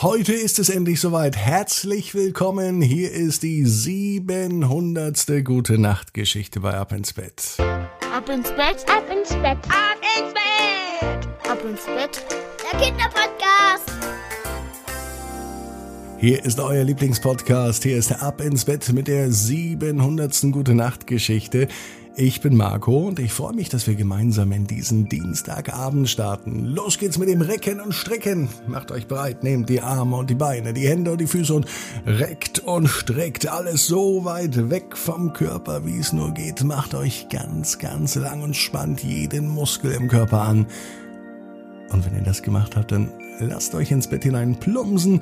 Heute ist es endlich soweit. Herzlich willkommen. Hier ist die 700. Gute Nacht Geschichte bei Ab ins Bett. Ab ins Bett, ab ins Bett, ab ins Bett, ab ins Bett. Der Kinderpodcast. Hier ist euer Lieblingspodcast. Hier ist der Ab ins Bett mit der 700. Gute Nacht Geschichte. Ich bin Marco und ich freue mich, dass wir gemeinsam in diesen Dienstagabend starten. Los geht's mit dem Recken und Strecken. Macht euch bereit, nehmt die Arme und die Beine, die Hände und die Füße und reckt und streckt alles so weit weg vom Körper, wie es nur geht. Macht euch ganz, ganz lang und spannt jeden Muskel im Körper an. Und wenn ihr das gemacht habt, dann lasst euch ins Bett hinein plumpsen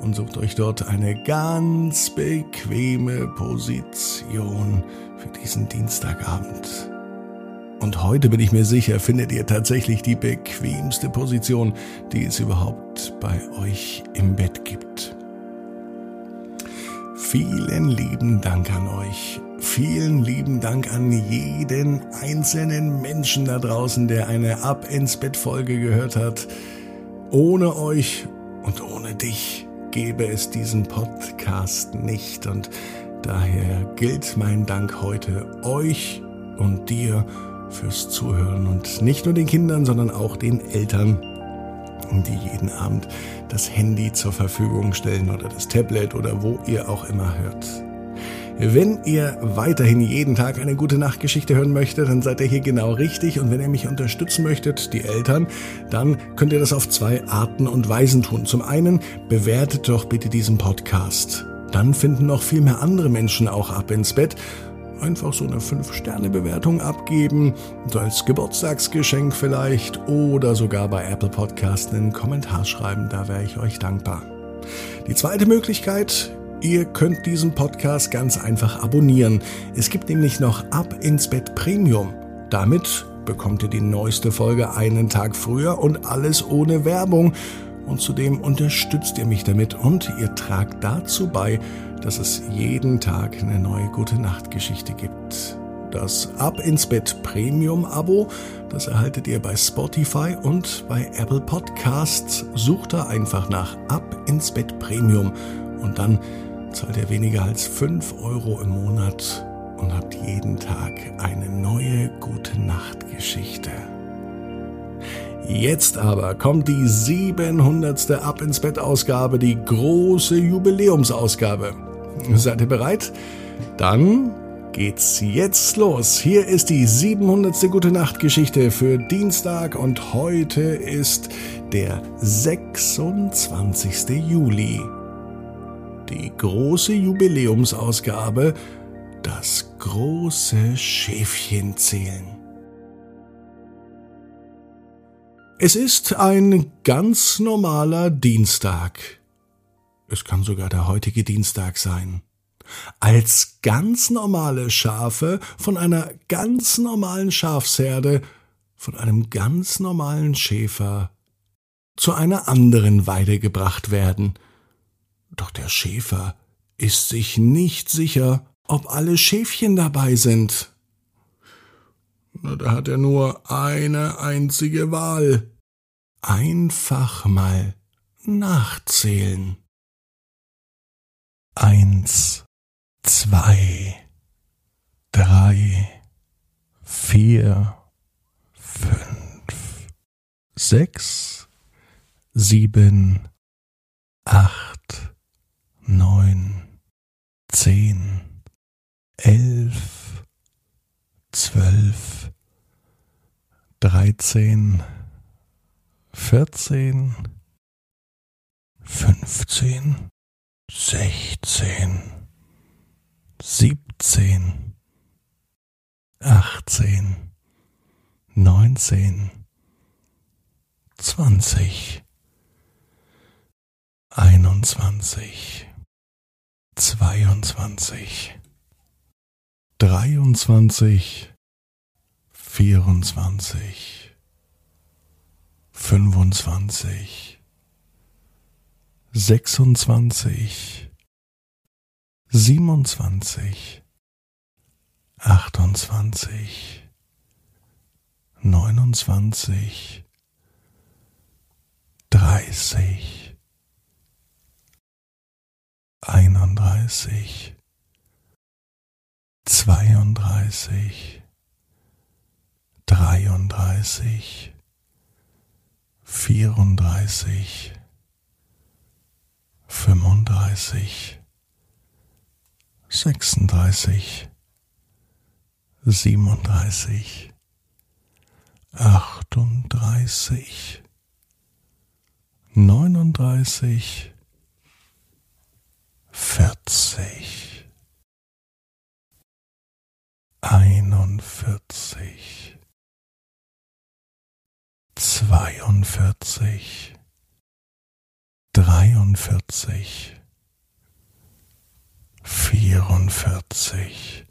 und sucht euch dort eine ganz bequeme Position für diesen Dienstagabend. Und heute bin ich mir sicher, findet ihr tatsächlich die bequemste Position, die es überhaupt bei euch im Bett gibt. Vielen lieben Dank an euch. Vielen lieben Dank an jeden einzelnen Menschen da draußen, der eine Ab ins Bett Folge gehört hat. Ohne euch und ohne dich gäbe es diesen Podcast nicht und Daher gilt mein Dank heute euch und dir fürs Zuhören und nicht nur den Kindern, sondern auch den Eltern, die jeden Abend das Handy zur Verfügung stellen oder das Tablet oder wo ihr auch immer hört. Wenn ihr weiterhin jeden Tag eine gute Nachtgeschichte hören möchtet, dann seid ihr hier genau richtig. Und wenn ihr mich unterstützen möchtet, die Eltern, dann könnt ihr das auf zwei Arten und Weisen tun. Zum einen bewertet doch bitte diesen Podcast. Dann finden noch viel mehr andere Menschen auch ab ins Bett. Einfach so eine 5-Sterne-Bewertung abgeben, so als Geburtstagsgeschenk vielleicht oder sogar bei Apple Podcast einen Kommentar schreiben, da wäre ich euch dankbar. Die zweite Möglichkeit, ihr könnt diesen Podcast ganz einfach abonnieren. Es gibt nämlich noch Ab ins Bett Premium. Damit bekommt ihr die neueste Folge einen Tag früher und alles ohne Werbung und zudem unterstützt ihr mich damit und ihr tragt dazu bei, dass es jeden Tag eine neue gute Nachtgeschichte gibt. Das Ab ins Bett Premium Abo, das erhaltet ihr bei Spotify und bei Apple Podcasts. Sucht da einfach nach Ab ins Bett Premium und dann zahlt ihr weniger als 5 Euro im Monat und habt jeden Tag eine neue gute Nachtgeschichte. Jetzt aber kommt die 700. Ab ins Bett Ausgabe, die große Jubiläumsausgabe. Seid ihr bereit? Dann geht's jetzt los. Hier ist die 700. Gute Nacht Geschichte für Dienstag und heute ist der 26. Juli. Die große Jubiläumsausgabe, das große Schäfchen zählen. Es ist ein ganz normaler Dienstag. Es kann sogar der heutige Dienstag sein. Als ganz normale Schafe von einer ganz normalen Schafsherde, von einem ganz normalen Schäfer zu einer anderen Weide gebracht werden. Doch der Schäfer ist sich nicht sicher, ob alle Schäfchen dabei sind. Da hat er nur eine einzige Wahl einfach mal nachzählen. Eins, zwei, drei, vier, fünf, sechs, sieben, acht, neun, zehn, elf, zwölf, dreizehn, vierzehn, fünfzehn, sechzehn, siebzehn, achtzehn, neunzehn, zwanzig, einundzwanzig, zweiundzwanzig, dreiundzwanzig, vierundzwanzig fünfundzwanzig, sechsundzwanzig, siebenundzwanzig, achtundzwanzig, neunundzwanzig, dreißig, einunddreißig, zweiunddreißig, dreiunddreißig, vierunddreißig, fünfunddreißig, sechsunddreißig, siebenunddreißig, achtunddreißig, neununddreißig, vierzig, einundvierzig, zweiundvierzig, dreiundvierzig, vierundvierzig,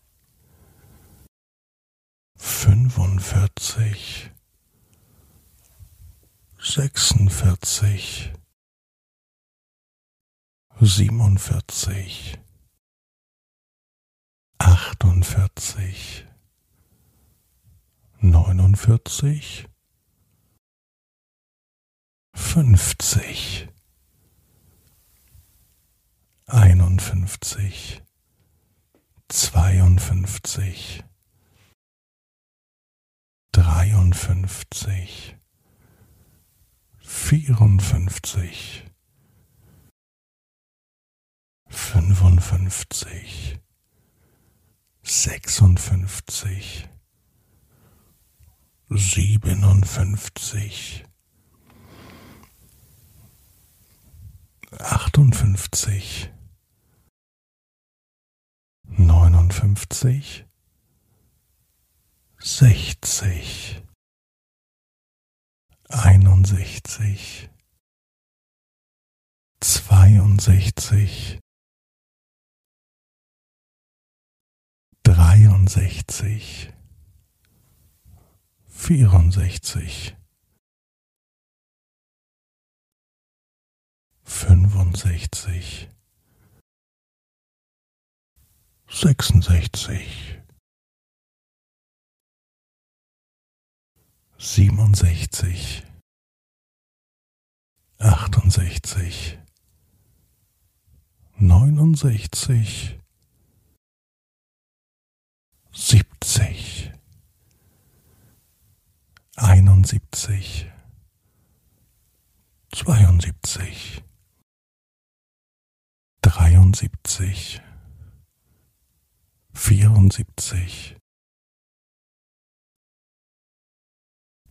fünfundvierzig, sechsundvierzig, siebenundvierzig, achtundvierzig, neunundvierzig, fünfzig, einundfünfzig, zweiundfünfzig, dreiundfünfzig, vierundfünfzig, fünfundfünfzig, sechsundfünfzig, siebenundfünfzig, achtundfünfzig, neunundfünfzig, sechzig, einundsechzig, zweiundsechzig, dreiundsechzig, vierundsechzig, fünfundsechzig, sechsundsechzig, siebenundsechzig, achtundsechzig, neunundsechzig, siebzig, einundsiebzig, zweiundsiebzig, dreiundsiebzig, vierundsiebzig,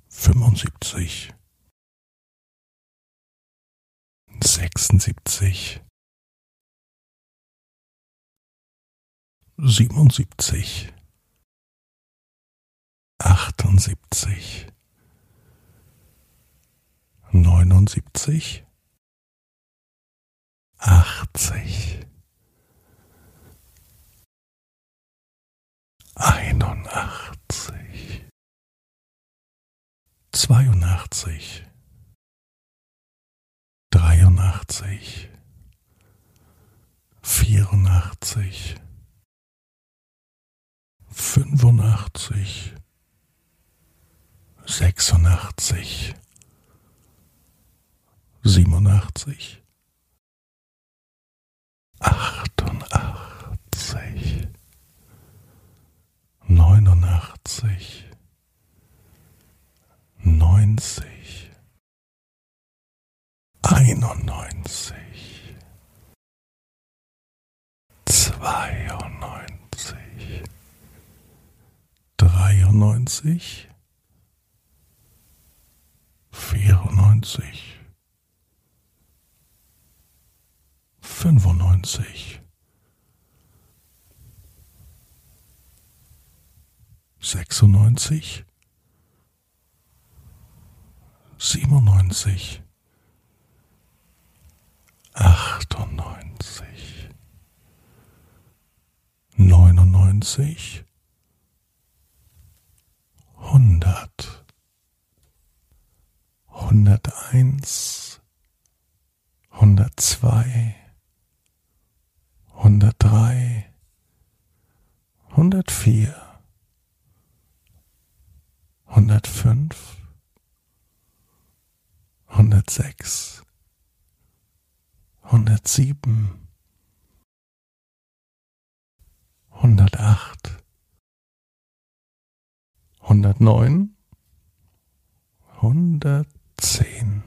fünfundsiebzig, sechsundsiebzig, siebenundsiebzig, achtundsiebzig, neunundsiebzig, achtzig, einundachtzig, zweiundachtzig, dreiundachtzig, vierundachtzig, fünfundachtzig, sechsundachtzig, siebenundachtzig, achtundachtzig, neunundachtzig, neunzig, einundneunzig, zweiundneunzig, dreiundneunzig, vierundneunzig, fünfundneunzig, sechsundneunzig, siebenundneunzig, achtundneunzig, neunundneunzig, hundert, hunderteins, hundertzwei, hundertdrei, hundertvier, hundertfünf, hundertsechs, hundertsieben, hundertacht, hundertneun, hundertzehn,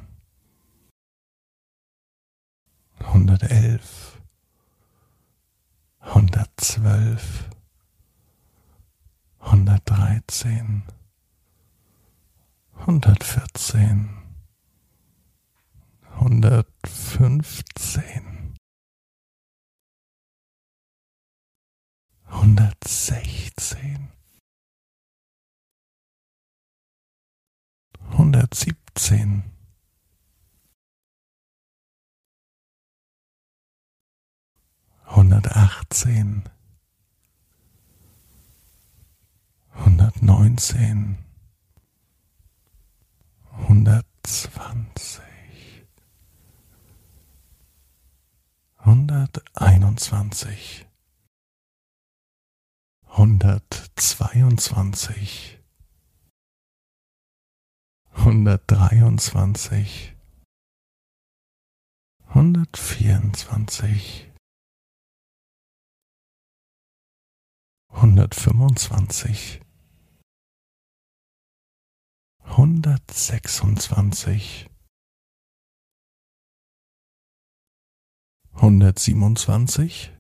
hundertelf, hundertzwölf, hundertdreizehn, hundertvierzehn, hundertfünfzehn, hundertsechzehn, hundertsiebzehn, hundertachtzehn, hundertneunzehn, hundertzwanzig, hunderteinundzwanzig, hundertzweiundzwanzig, hundertdreiundzwanzig, hundertvierundzwanzig, hundertfünfundzwanzig, hundertsechsundzwanzig, hundertsiebenundzwanzig,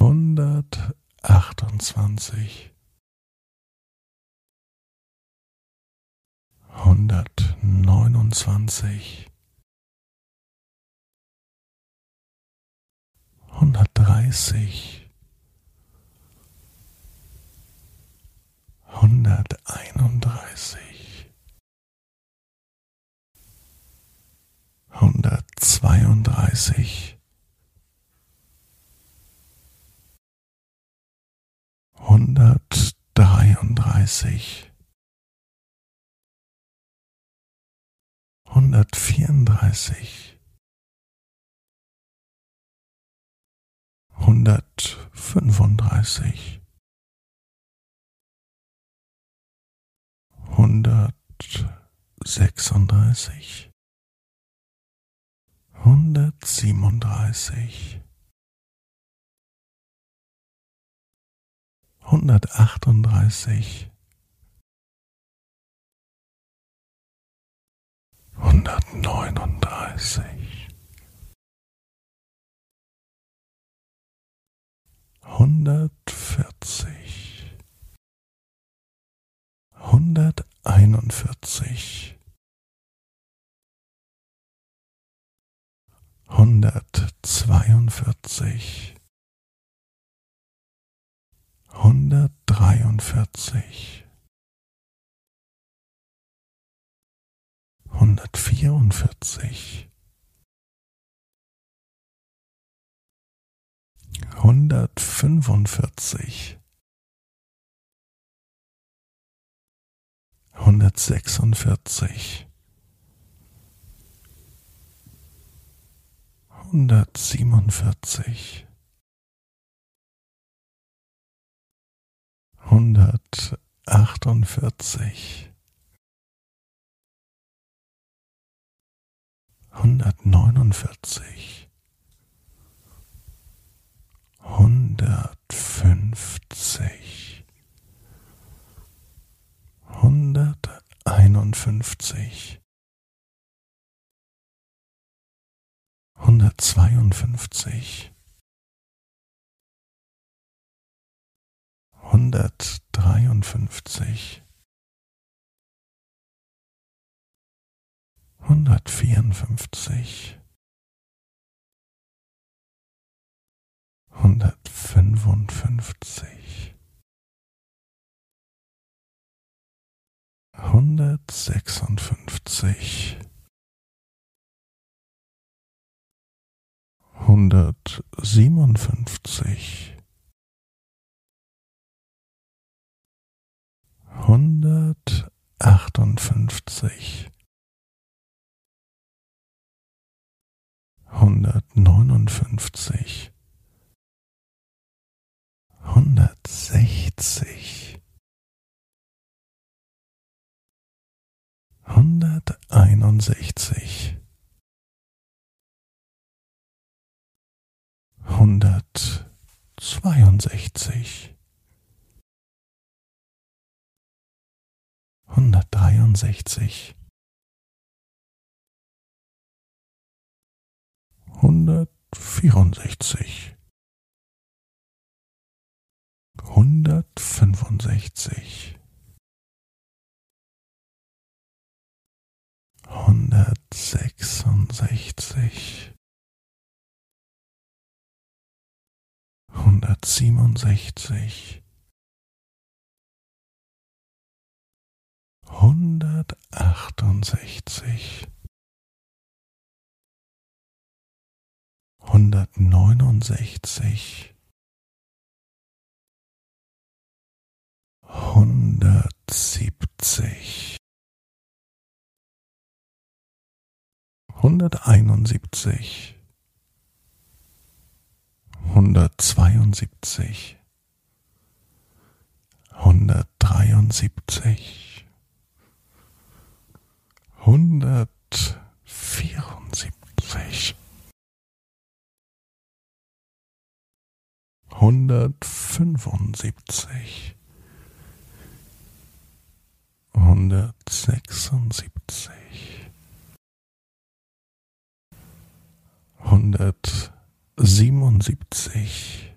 hundertachtundzwanzig, hundertneunundzwanzig, hundertdreißig, hunderteinunddreißig, hundertzweiunddreißig, hundertdreiunddreißig, hundertvierunddreißig, hundertfünfunddreißig, hundertsechsunddreißig, hundertsiebenunddreißig, hundertachtunddreißig, hundertneununddreißig, hundertvierzig, hunderteinundvierzig, hundertzweiundvierzig, hundertdreiundvierzig, hundertvierundvierzig, hundertfünfundvierzig, hundertsechsundvierzig, hundertsiebenundvierzig, hundertachtundvierzig, hundertneunundvierzig, hundertfünfzig, hunderteinundfünfzig, hundertzweiundfünfzig, hundertdreiundfünfzig, hundertvierundfünfzig, hundertfünfundfünfzig, hundertsechsundfünfzig, hundertsiebenundfünfzig, hundertachtundfünfzig, hundertneunundfünfzig, hundertsechzig, hunderteinundsechzig, zweiundsechzig, hundertdreiundsechzig, hundertvierundsechzig, hundertfünfundsechzig, hundertsechsundsechzig, hundertsiebenundsechzig, hundertachtundsechzig, hundertneunundsechzig, hundertsiebzig, hunderteinundsiebzig, hundertzweiundsiebzig, hundertdreiundsiebzig, hundertvierundsiebzig, hundertfünfundsiebzig, hundertsechsundsiebzig, hundertsiebenundsiebzig,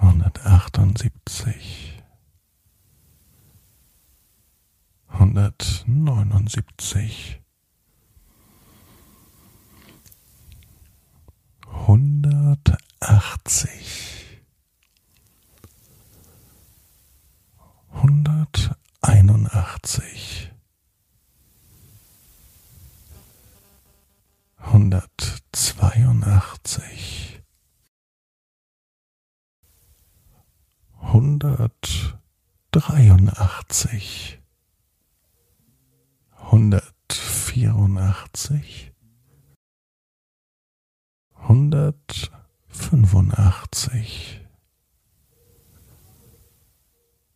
hundertachtundsiebzig, hundertneunundsiebzig, hundertachtzig, hunderteinundachtzig, hundertzweiundachtzig, hundertdreiundachtzig, hundertvierundachtzig, hundertfünfundachtzig,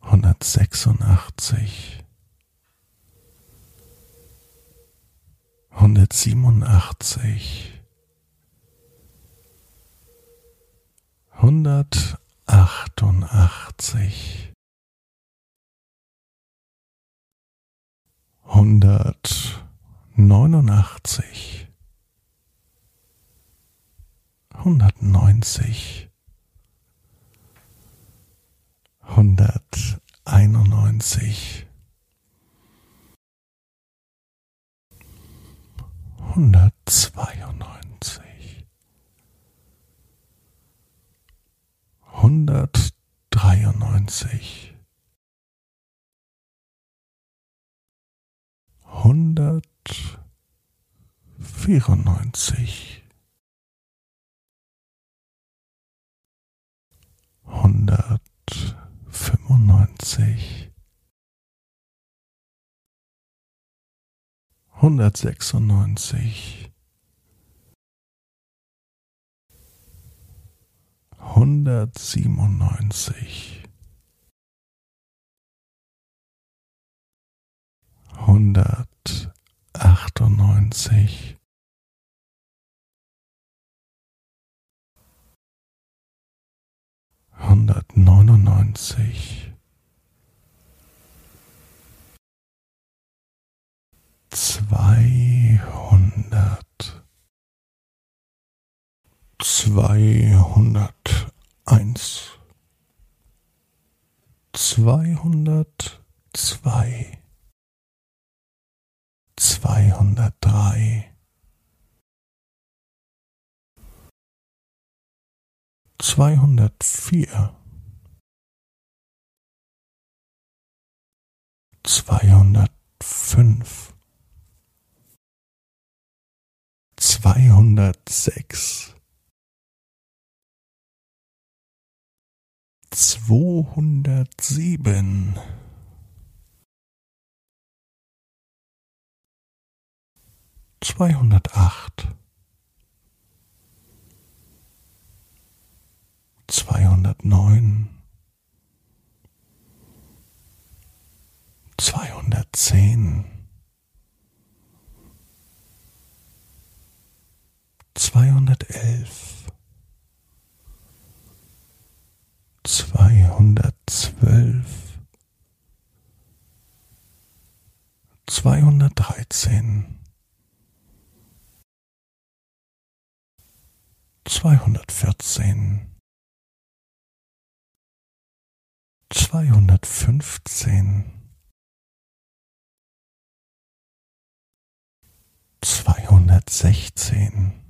hundertsechsundachtzig, hundertsiebenundachtzig, hundertachtundachtzig, hundertneunundachtzig, hundertneunzig, hunderteinundneunzig, hundertzweiundneunzig, hundertdreiundneunzig, hundertvierundneunzig, hundertfünfundneunzig, hundertsechsundneunzig, hundertsiebenundneunzig, hundertachtundneunzig, hundertneunundneunzig, zweihundert, zweihunderteins, zweihundertzwei, zweihundertdrei, zweihundertvier, zweihundertfünf, zweihundertsechs, zweihundertsieben, zweihundertacht, zweihundertneun, zweihundertzehn, zweihundertelf, zweihundertzwölf, zweihundertdreizehn, zweihundertvierzehn, zweihundertfünfzehn, zweihundertsechzehn,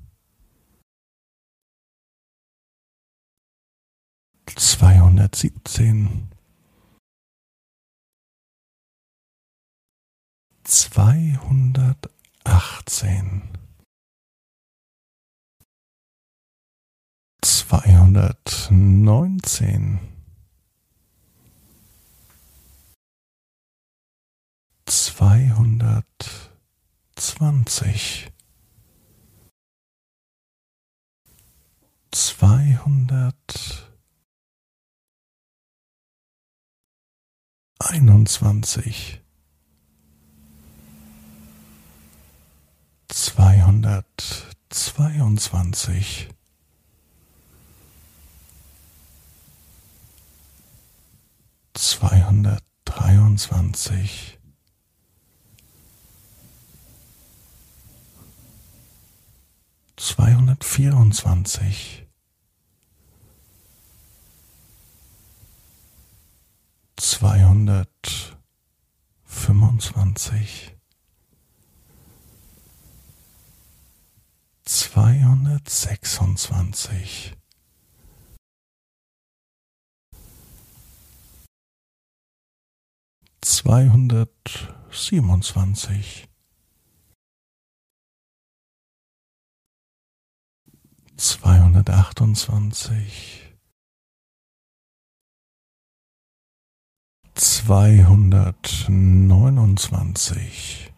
zweihundertsiebzehn, zweihundertachtzehn, zweihundertneunzehn, zweihundertzwanzig, zweihundert einundzwanzig, zweihundertzweiundzwanzig, zweihundertdreiundzwanzig, zweihundertvierundzwanzig, zweihundertfünfundzwanzig, zweihundertsechsundzwanzig, zweihundertsiebenundzwanzig, zweihundertachtundzwanzig, zweihundertneunundzwanzig,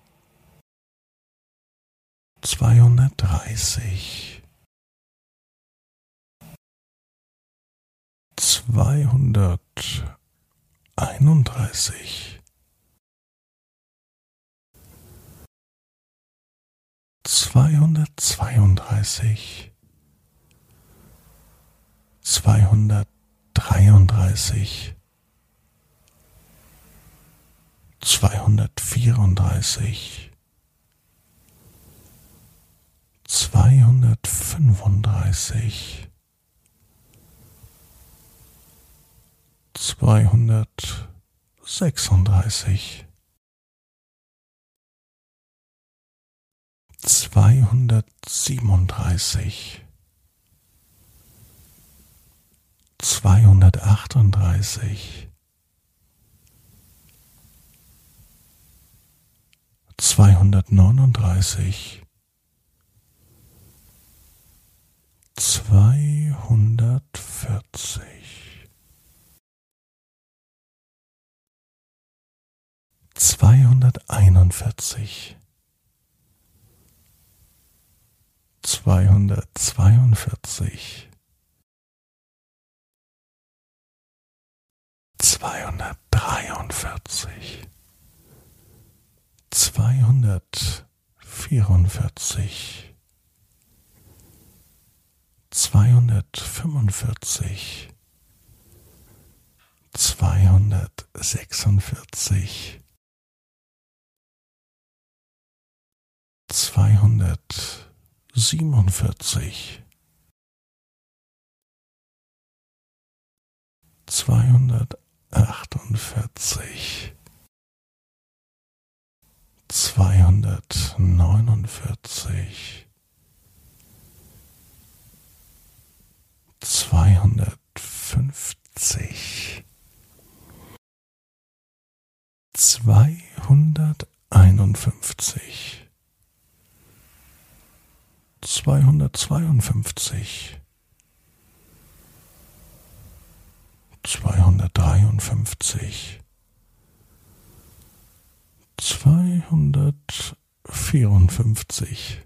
zweihundertdreißig, zweihunderteinunddreißig, zweihundertzweiunddreißig, zweihundertdreiunddreißig, zweihundertvierunddreißig, zweihundertfünfunddreißig, zweihundertsechsunddreißig, zweihundertsiebenunddreißig, zweihundertachtunddreißig, zweihundertneununddreißig, zweihundertvierzig, zweihunderteinundvierzig, zweihundertzweiundvierzig, zweihundertdreiundvierzig, zweihundertvierundvierzig, zweihundertfünfundvierzig, zweihundertsechsundvierzig, zweihundertsiebenundvierzig, zweihundertachtundvierzig, zweihundertneunundvierzig, zweihundertfünfzig, zweihunderteinundfünfzig, zweihundertzweiundfünfzig, zweihundertdreiundfünfzig, zweihundertvierundfünfzig,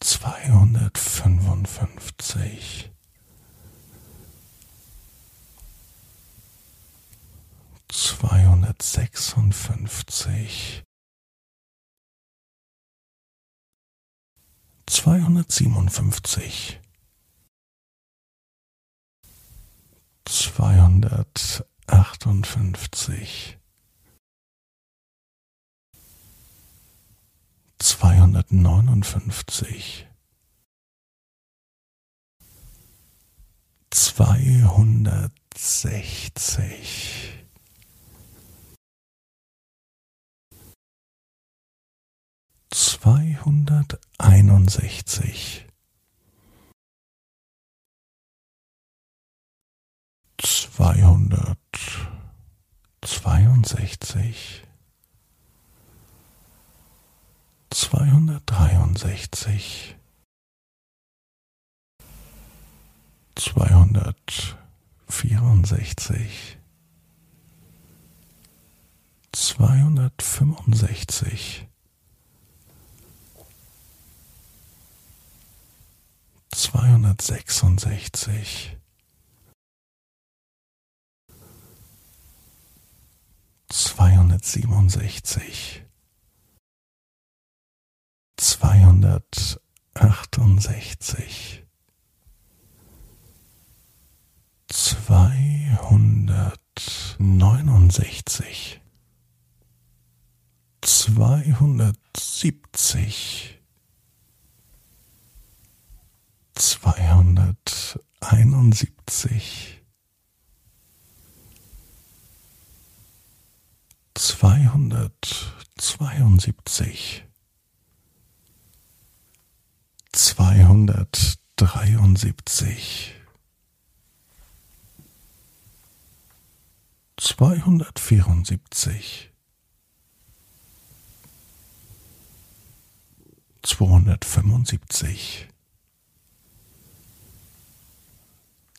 zweihundertfünfundfünfzig, zweihundertsechsundfünfzig, zweihundertsiebenundfünfzig, zweihundertachtundfünfzig, zweihundertneunundfünfzig, zweihundertsechzig, zweihunderteinundsechzig, zweihundertzweiundsechzig, zweihundertdreiundsechzig, zweihundertvierundsechzig, zweihundertfünfundsechzig, zweihundertsechsundsechzig, zweihundertsiebenundsechzig, zweihundertachtundsechzig, zweihundertneunundsechzig, zweihundertsiebzig, zweihunderteinundsiebzig, zweihundertzweiundsiebzig, zweihundertdreiundsiebzig, zweihundertvierundsiebzig, zweihundertfünfundsiebzig,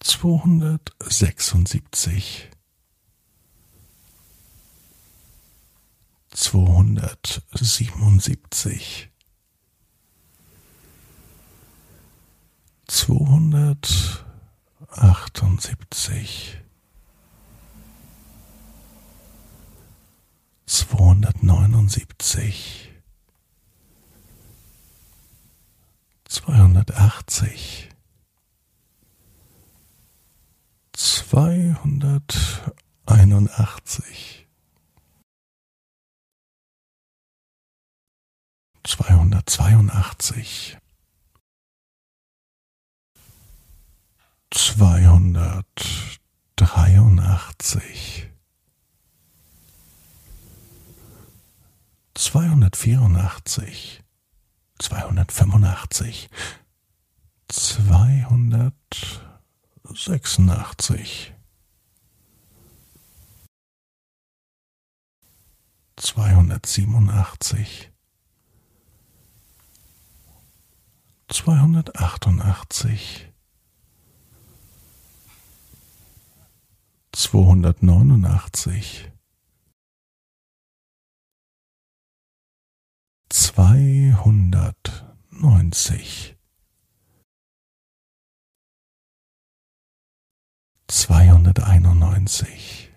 zweihundertsechsundsiebzig, zweihundertsiebenundsiebzig, zweihundertachtundsiebzig, zweihundertneunundsiebzig, zweihundertachtzig, zweihunderteinundachtzig, zweihundertzweiundachtzig, zweihundertdreiundachtzig, zweihundertvierundachtzig, zweihundertfünfundachtzig, zweihundertsechsundachtzig, zweihundertsiebenundachtzig, zweihundertachtundachtzig, zweihundertneunundachtzig, zweihundertneunzig, zweihunderteinundneunzig,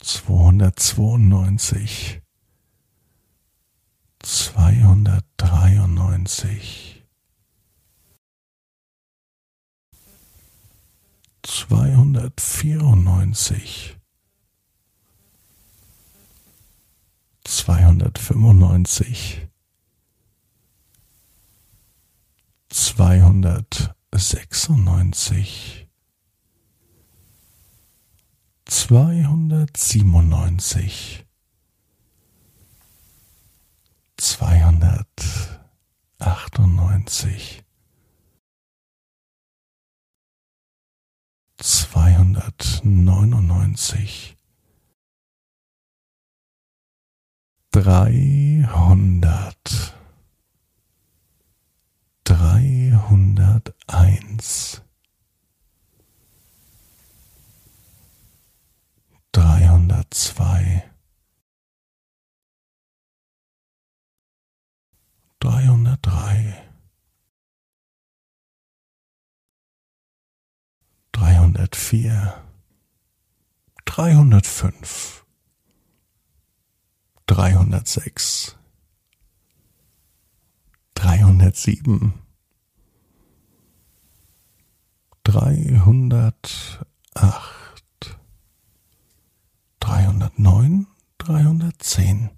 zweihundertzweiundneunzig, zweihundertdreiundneunzig, zweihundertvierundneunzig, zweihundertfünfundneunzig, zweihundertsechsundneunzig, zweihundertsiebenundneunzig, zweihundertachtundneunzig, zweihundertneunundneunzig, dreihundert, dreihunderteins, dreihundertzwei, dreihundertdrei, dreihundertvier, dreihundertfünf, dreihundertsechs, dreihundertsieben, dreihundertacht, dreihundertneun, dreihundertzehn,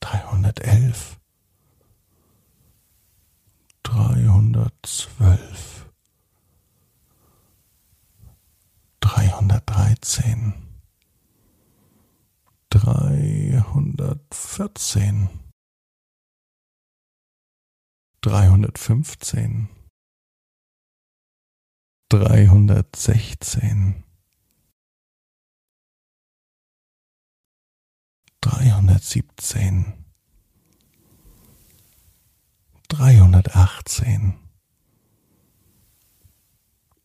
dreihundertelf, dreihundertzwölf, dreihundertdreizehn, dreihundertvierzehn, dreihundertfünfzehn, dreihundertsechzehn, dreihundertsiebzehn, dreihundertachtzehn,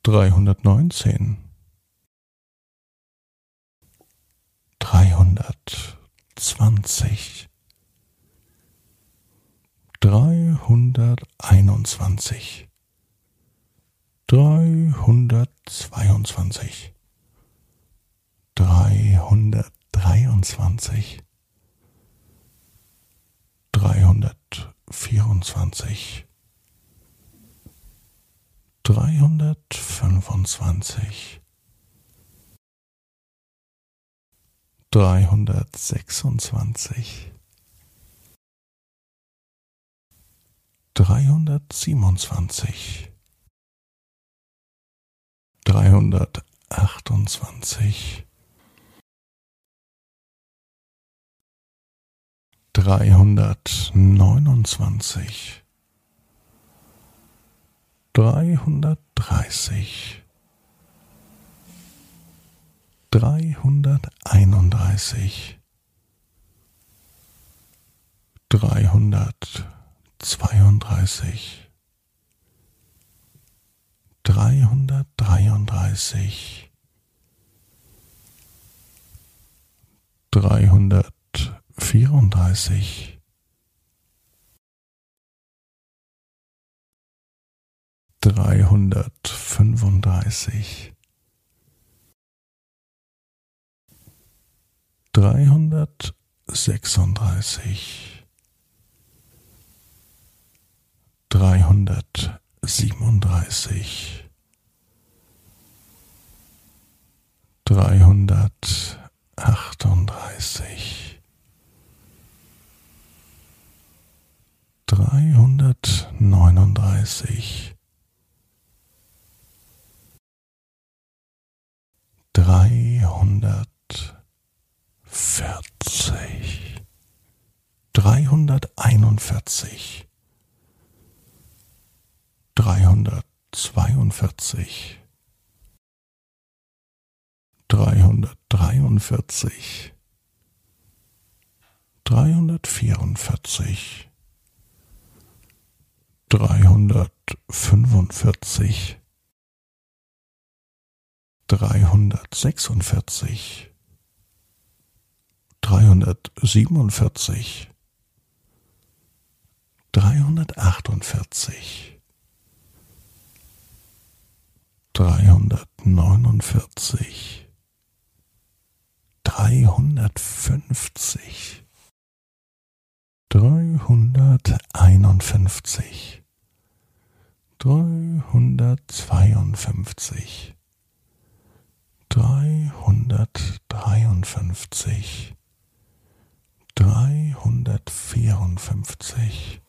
dreihundertneunzehn, dreihundertzwanzig, dreihunderteinundzwanzig, dreihundertzweiundzwanzig, dreihundertdreiundzwanzig, dreihundertvierundzwanzig, dreihundertfünfundzwanzig, dreihundertsechsundzwanzig, dreihundertsiebenundzwanzig, dreihundertachtundzwanzig, dreihundertneunundzwanzig, dreihundertdreißig, dreihunderteinunddreißig, dreihundertzweiunddreißig, dreihundertdreiunddreißig, dreihundertvierunddreißig, dreihundertfünfunddreißig, dreihundertsechsunddreißig, dreihundertsiebenunddreißig, dreihundertachtunddreißig, dreihundertneununddreißig, dreihundertvierzig, dreihunderteinundvierzig, dreihundertzweiundvierzig, dreihundertdreiundvierzig, dreihundertvierundvierzig, dreihundertfünfundvierzig, dreihundertsechsundvierzig, dreihundertsiebenundvierzig, dreihundertachtundvierzig, dreihundertneunundvierzig, dreihundertfünfzig, dreihunderteinundfünfzig, dreihundertzweiundfünfzig, dreihundertdreiundfünfzig, dreihundertvierundfünfzig,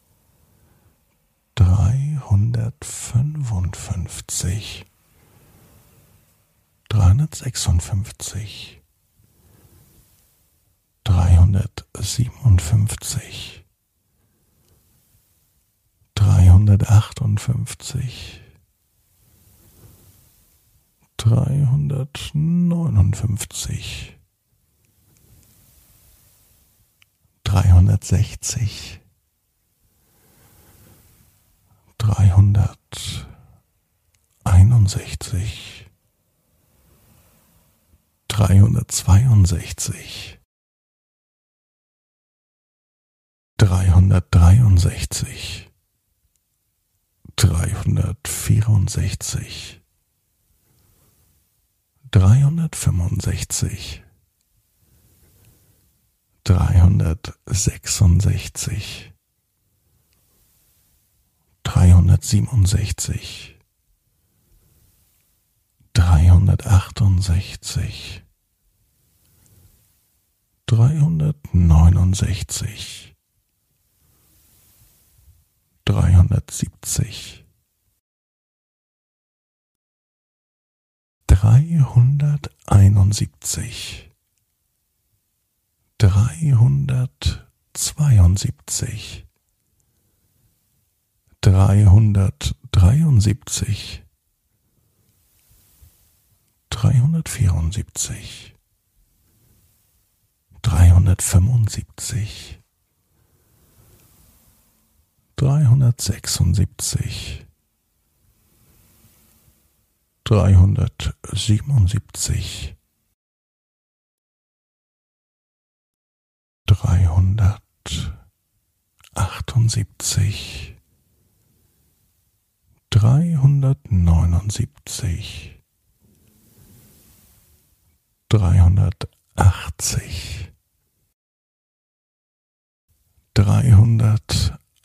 dreihundertfünfundfünfzig, dreihundertsechsundfünfzig, dreihundertsiebenundfünfzig, dreihundertachtundfünfzig, dreihundertneunundfünfzig, dreihundertsechzig, dreihunderteinundsechzig, dreihundertzweiundsechzig, dreihundertdreiundsechzig, dreihundertvierundsechzig, dreihundertfünfundsechzig, dreihundertsechsundsechzig, dreihundertsiebenundsechzig, dreihundertachtundsechzig, dreihundertneunundsechzig, dreihundertsiebzig, dreihunderteinundsiebzig, dreihundertzweiundsiebzig, dreihundertdreiundsiebzig, dreihundertvierundsiebzig, dreihundertfünfundsiebzig, dreihundertsechsundsiebzig, dreihundertsiebenundsiebzig, dreihundertachtundsiebzig, dreihundertneunundsiebzig, dreihundertachtzig,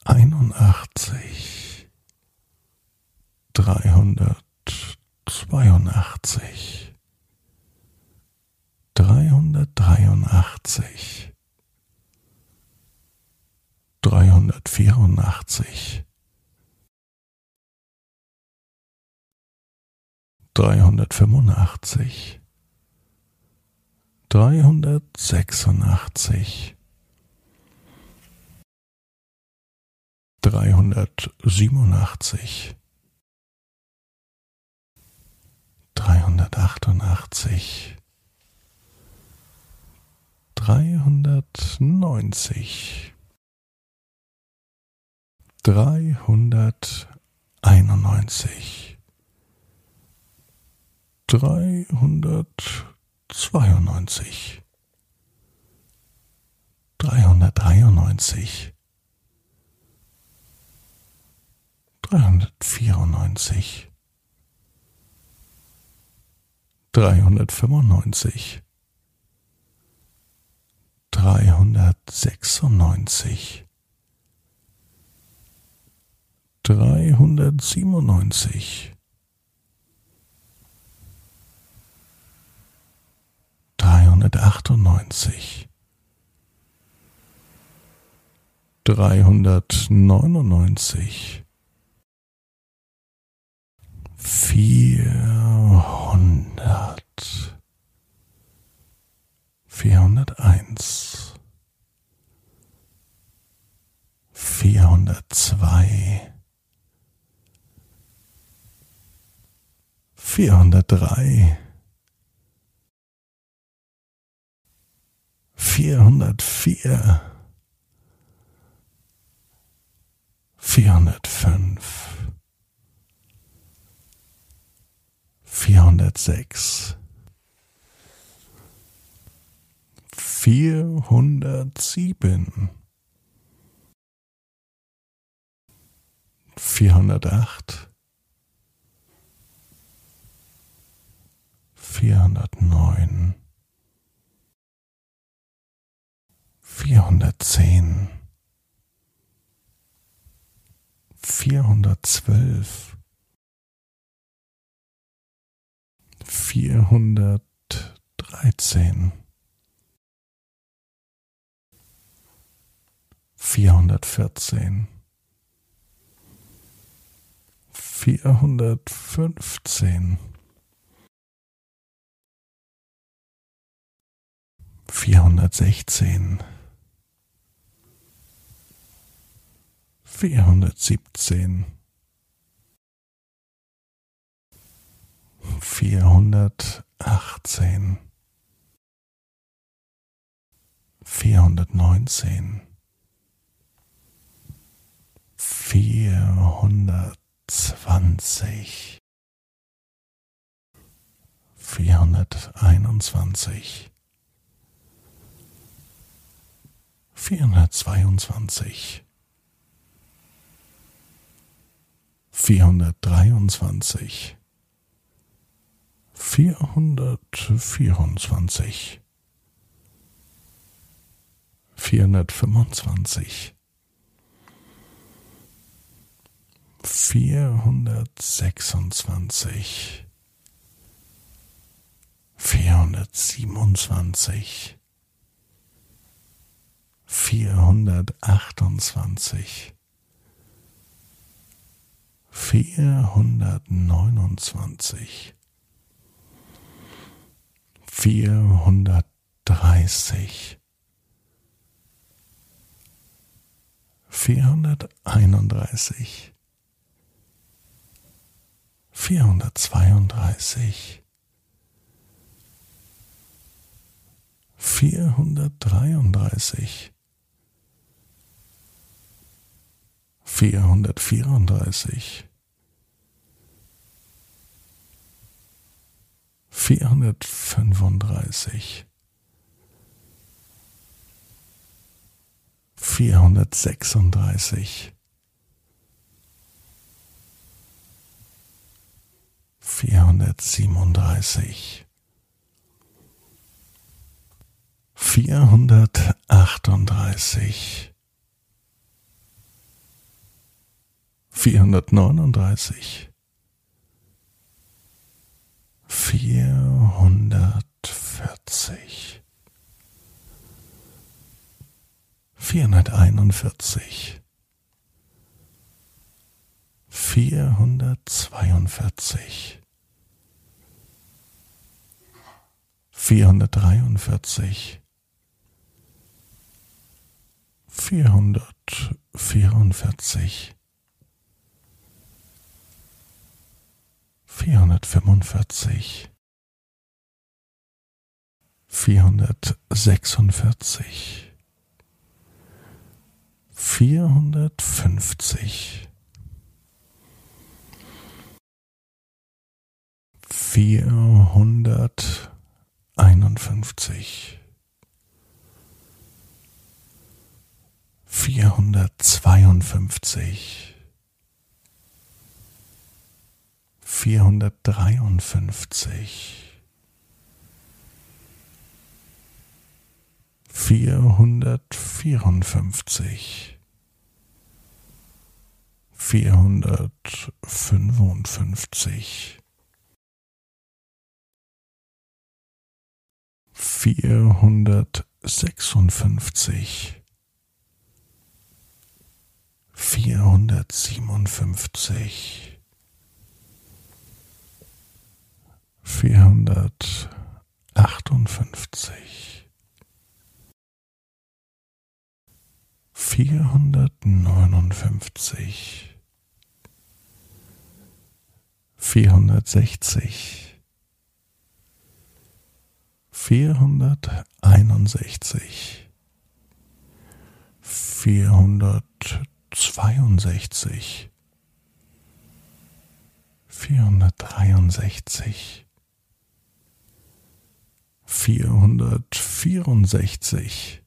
dreihunderteinundachtzig, dreihundertzweiundachtzig, dreihundertdreiundachtzig, dreihundertvierundachtzig, dreihundertfünfundachtzig, dreihundertsechsundachtzig, dreihundertsiebenundachtzig, dreihundertachtundachtzig, dreihundertneunzig, dreihunderteinundneunzig, dreihundertzweiundneunzig, dreihundertdreiundneunzig, dreihundertvierundneunzig, dreihundertfünfundneunzig, dreihundertsechsundneunzig, dreihundertsiebenundneunzig, dreihundertachtundneunzig, dreihundertneunundneunzig, vierhundert, vierhunderteins, vierhundertzwei, vierhundertdrei, vierhundertvier, vierhundertfünf, vierhundertsechs, vierhundertsieben, vierhundertacht, vierhundertneun, vierhundertzehn, vierhundertzwölf, vierhundertdreizehn, vierhundertvierzehn, vierhundertfünfzehn, vierhundertsechzehn, vierhundertsiebzehn, vierhundertachtzehn, vierhundertneunzehn, vierhundertzwanzig, vierhunderteinundzwanzig, vierhundertzweiundzwanzig, vierhundertdreiundzwanzig, vierhundertvierundzwanzig, vierhundertfünfundzwanzig, vierhundertsechsundzwanzig, vierhundertsiebenundzwanzig, vierhundertachtundzwanzig, vierhundertneunundzwanzig, vierhundertdreißig, vierhunderteinunddreißig, vierhundertzweiunddreißig, vierhundertdreiunddreißig, vierhundertvierunddreißig, vierhundertfünfunddreißig, vierhundertsechsunddreißig, vierhundertsiebenunddreißig, vierhundertachtunddreißig, vierhundertneununddreißig, vierhundertvierzig, vierhunderteinundvierzig, vierhundertzweiundvierzig, vierhundertdreiundvierzig, vierhundertvierundvierzig, vierhundertfünfundvierzig, vierhundertsechsundvierzig, vierhundertfünfzig, vierhunderteinundfünfzig, vierhundertzweiundfünfzig, vierhundertdreiundfünfzig, vierhundertvierundfünfzig, vierhundertfünfundfünfzig, vierhundertsechsundfünfzig, vierhundertsiebenundfünfzig, vierhundertachtundfünfzig, vierhundertneunundfünfzig, vierhundertsechzig, vierhunderteinundsechzig, vierhundertzweiundsechzig, vierhundertdreiundsechzig, vierhundertvierundsechzig,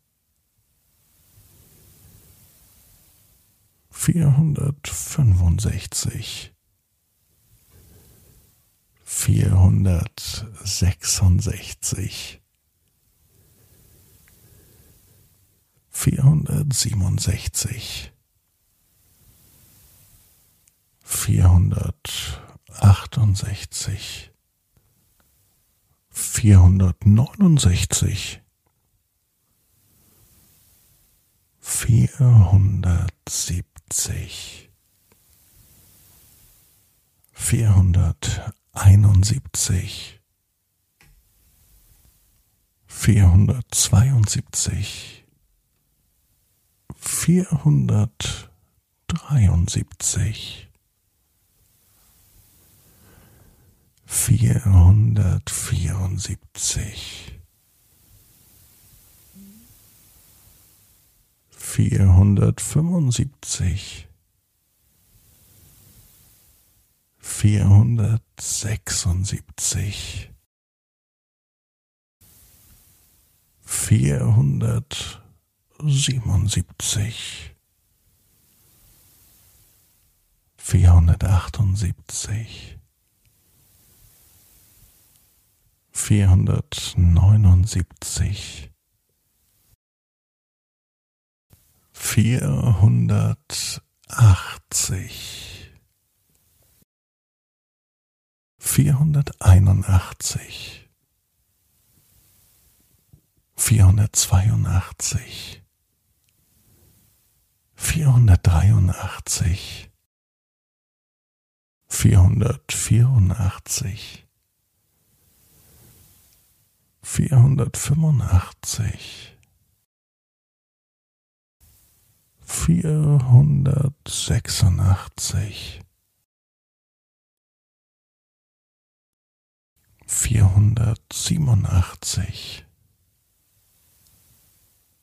vierhundertfünfundsechzig, vierhundertsechsundsechzig, vierhundertsiebenundsechzig, vierhundertachtundsechzig, vierhundertneunundsechzig, vierhundertsiebzig, vierhunderteinundsiebzig, vierhundertzweiundsiebzig, vierhundertdreiundsiebzig, vierhundertvierundsiebzig, vierhundertfünfundsiebzig, vierhundertsechsundsiebzig, vierhundertsiebenundsiebzig, vierhundertachtundsiebzig, vierhundertneunundsiebzig, vierhundertachtzig, vierhunderteinundachtzig, vierhundertzweiundachtzig, vierhundertdreiundachtzig, vierhundertvierundachtzig, vierhundertfünfundachtzig, vierhundertsechsundachtzig, vierhundertsiebenundachtzig,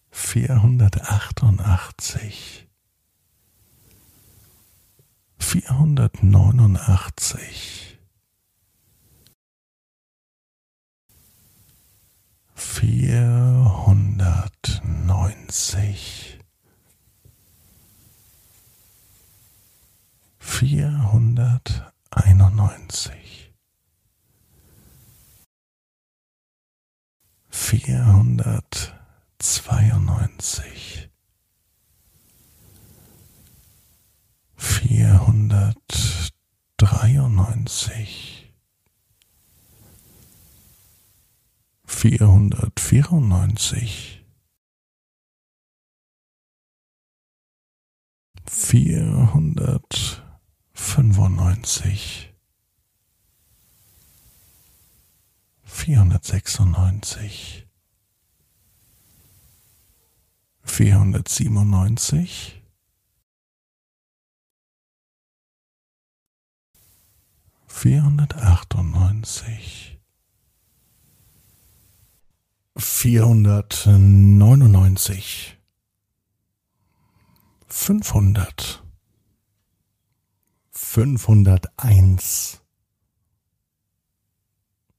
vierhundertachtundachtzig, vierhundertneunundachtzig, vierhundertneunzig, vierhunderteinundneunzig, vierhundertzweiundneunzig, vierhundertdreiundneunzig, vierhundertvierundneunzig, vierhundertfünfundneunzig, vierhundertsechsundneunzig, vierhundertsiebenundneunzig, vierhundertachtundneunzig, vierhundertneunundneunzig, fünfhundert, fünfhunderteins,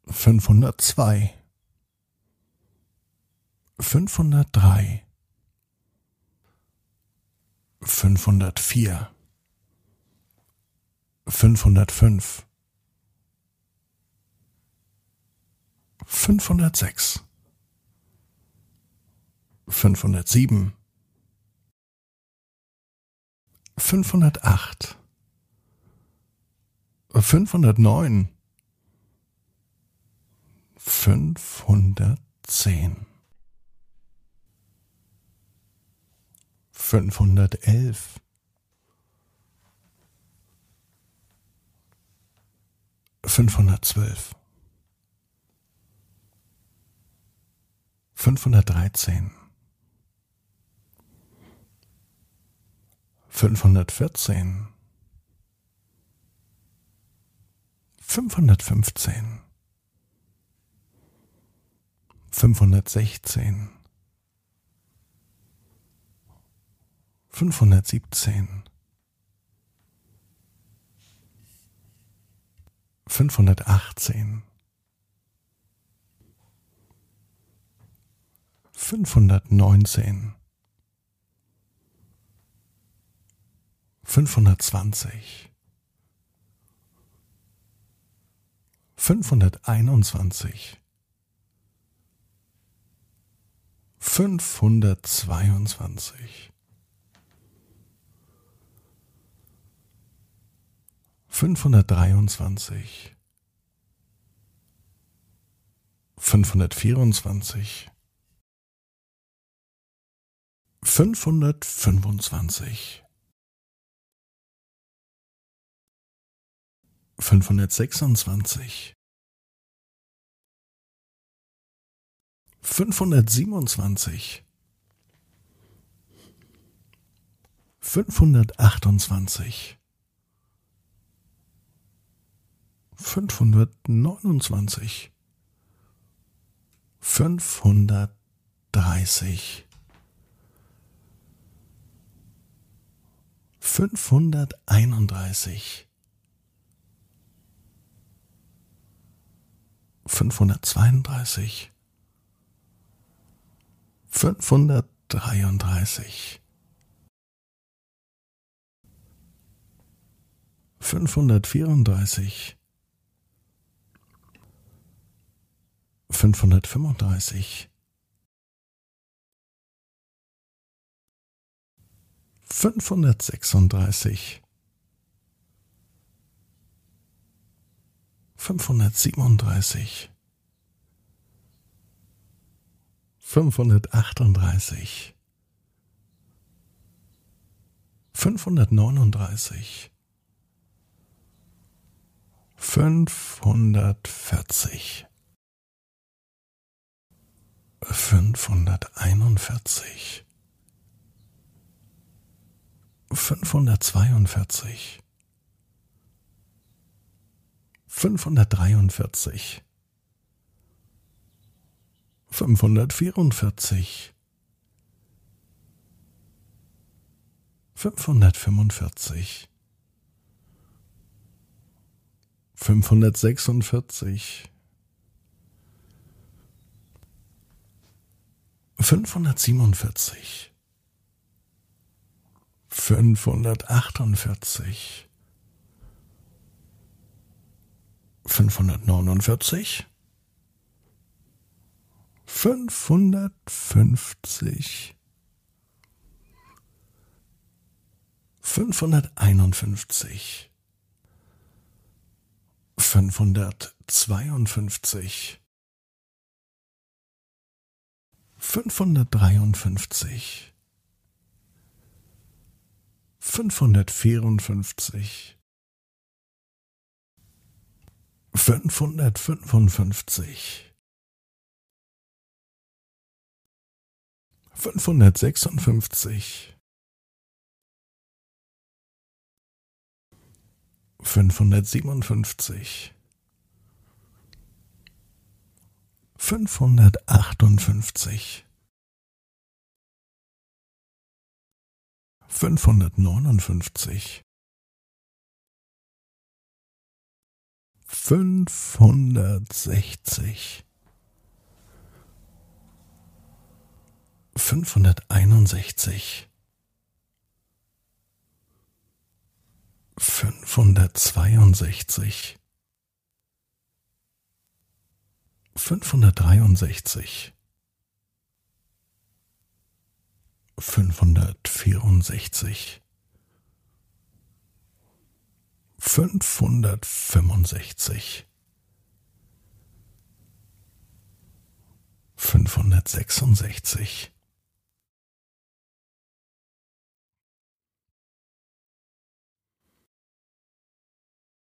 fünfhundertzwei, fünfhundertdrei, fünfhundertvier, fünfhundertfünf, fünfhundertsechs, fünfhundertsieben, fünfhundertacht, fünfhundertneun, fünfhundertzehn, fünfhundertelf, fünfhundertzwölf, fünfhundertdreizehn, fünfhundertvierzehn, fünfhundertfünfzehn, fünfhundertsechzehn, fünfhundertsiebzehn, fünfhundertachtzehn, fünfhundertneunzehn, fünfhundertzwanzig, fünfhunderteinundzwanzig, fünfhundertzweiundzwanzig, fünfhundertdreiundzwanzig, fünfhundertvierundzwanzig, fünfhundertfünfundzwanzig, fünfhundertsechsundzwanzig, fünfhundertsiebenundzwanzig, fünfhundertachtundzwanzig, fünfhundertneunundzwanzig, fünfhundertdreißig, fünfhunderteinunddreißig, fünfhundertzweiunddreißig, fünfhundertdreiunddreißig, fünfhundertvierunddreißig, fünfhundertfünfunddreißig, fünfhundertsechsunddreißig, fünfhundertsiebenunddreißig, fünfhundertachtunddreißig, fünfhundertneununddreißig, fünfhundertvierzig, fünfhunderteinundvierzig, fünfhundertzweiundvierzig, fünfhundertdreiundvierzig, fünfhundertvierundvierzig, fünfhundertfünfundvierzig, fünfhundertsechsundvierzig, fünfhundertsiebenundvierzig, fünfhundertachtundvierzig, fünfhundertneunundvierzig, fünfhundertfünfzig, fünfhunderteinundfünfzig, fünfhundertzweiundfünfzig, fünfhundertdreiundfünfzig, fünfhundertvierundfünfzig, fünfhundertfünfundfünfzig, fünfhundertsechsundfünfzig, fünfhundertsiebenundfünfzig, fünfhundertachtundfünfzig, fünfhundertneunundfünfzig, fünfhundertsechzig, fünfhunderteinundsechzig, fünfhundertzweiundsechzig, fünfhundertdreiundsechzig, fünfhundertvierundsechzig, fünfhundertfünfundsechzig, fünfhundertsechsundsechzig,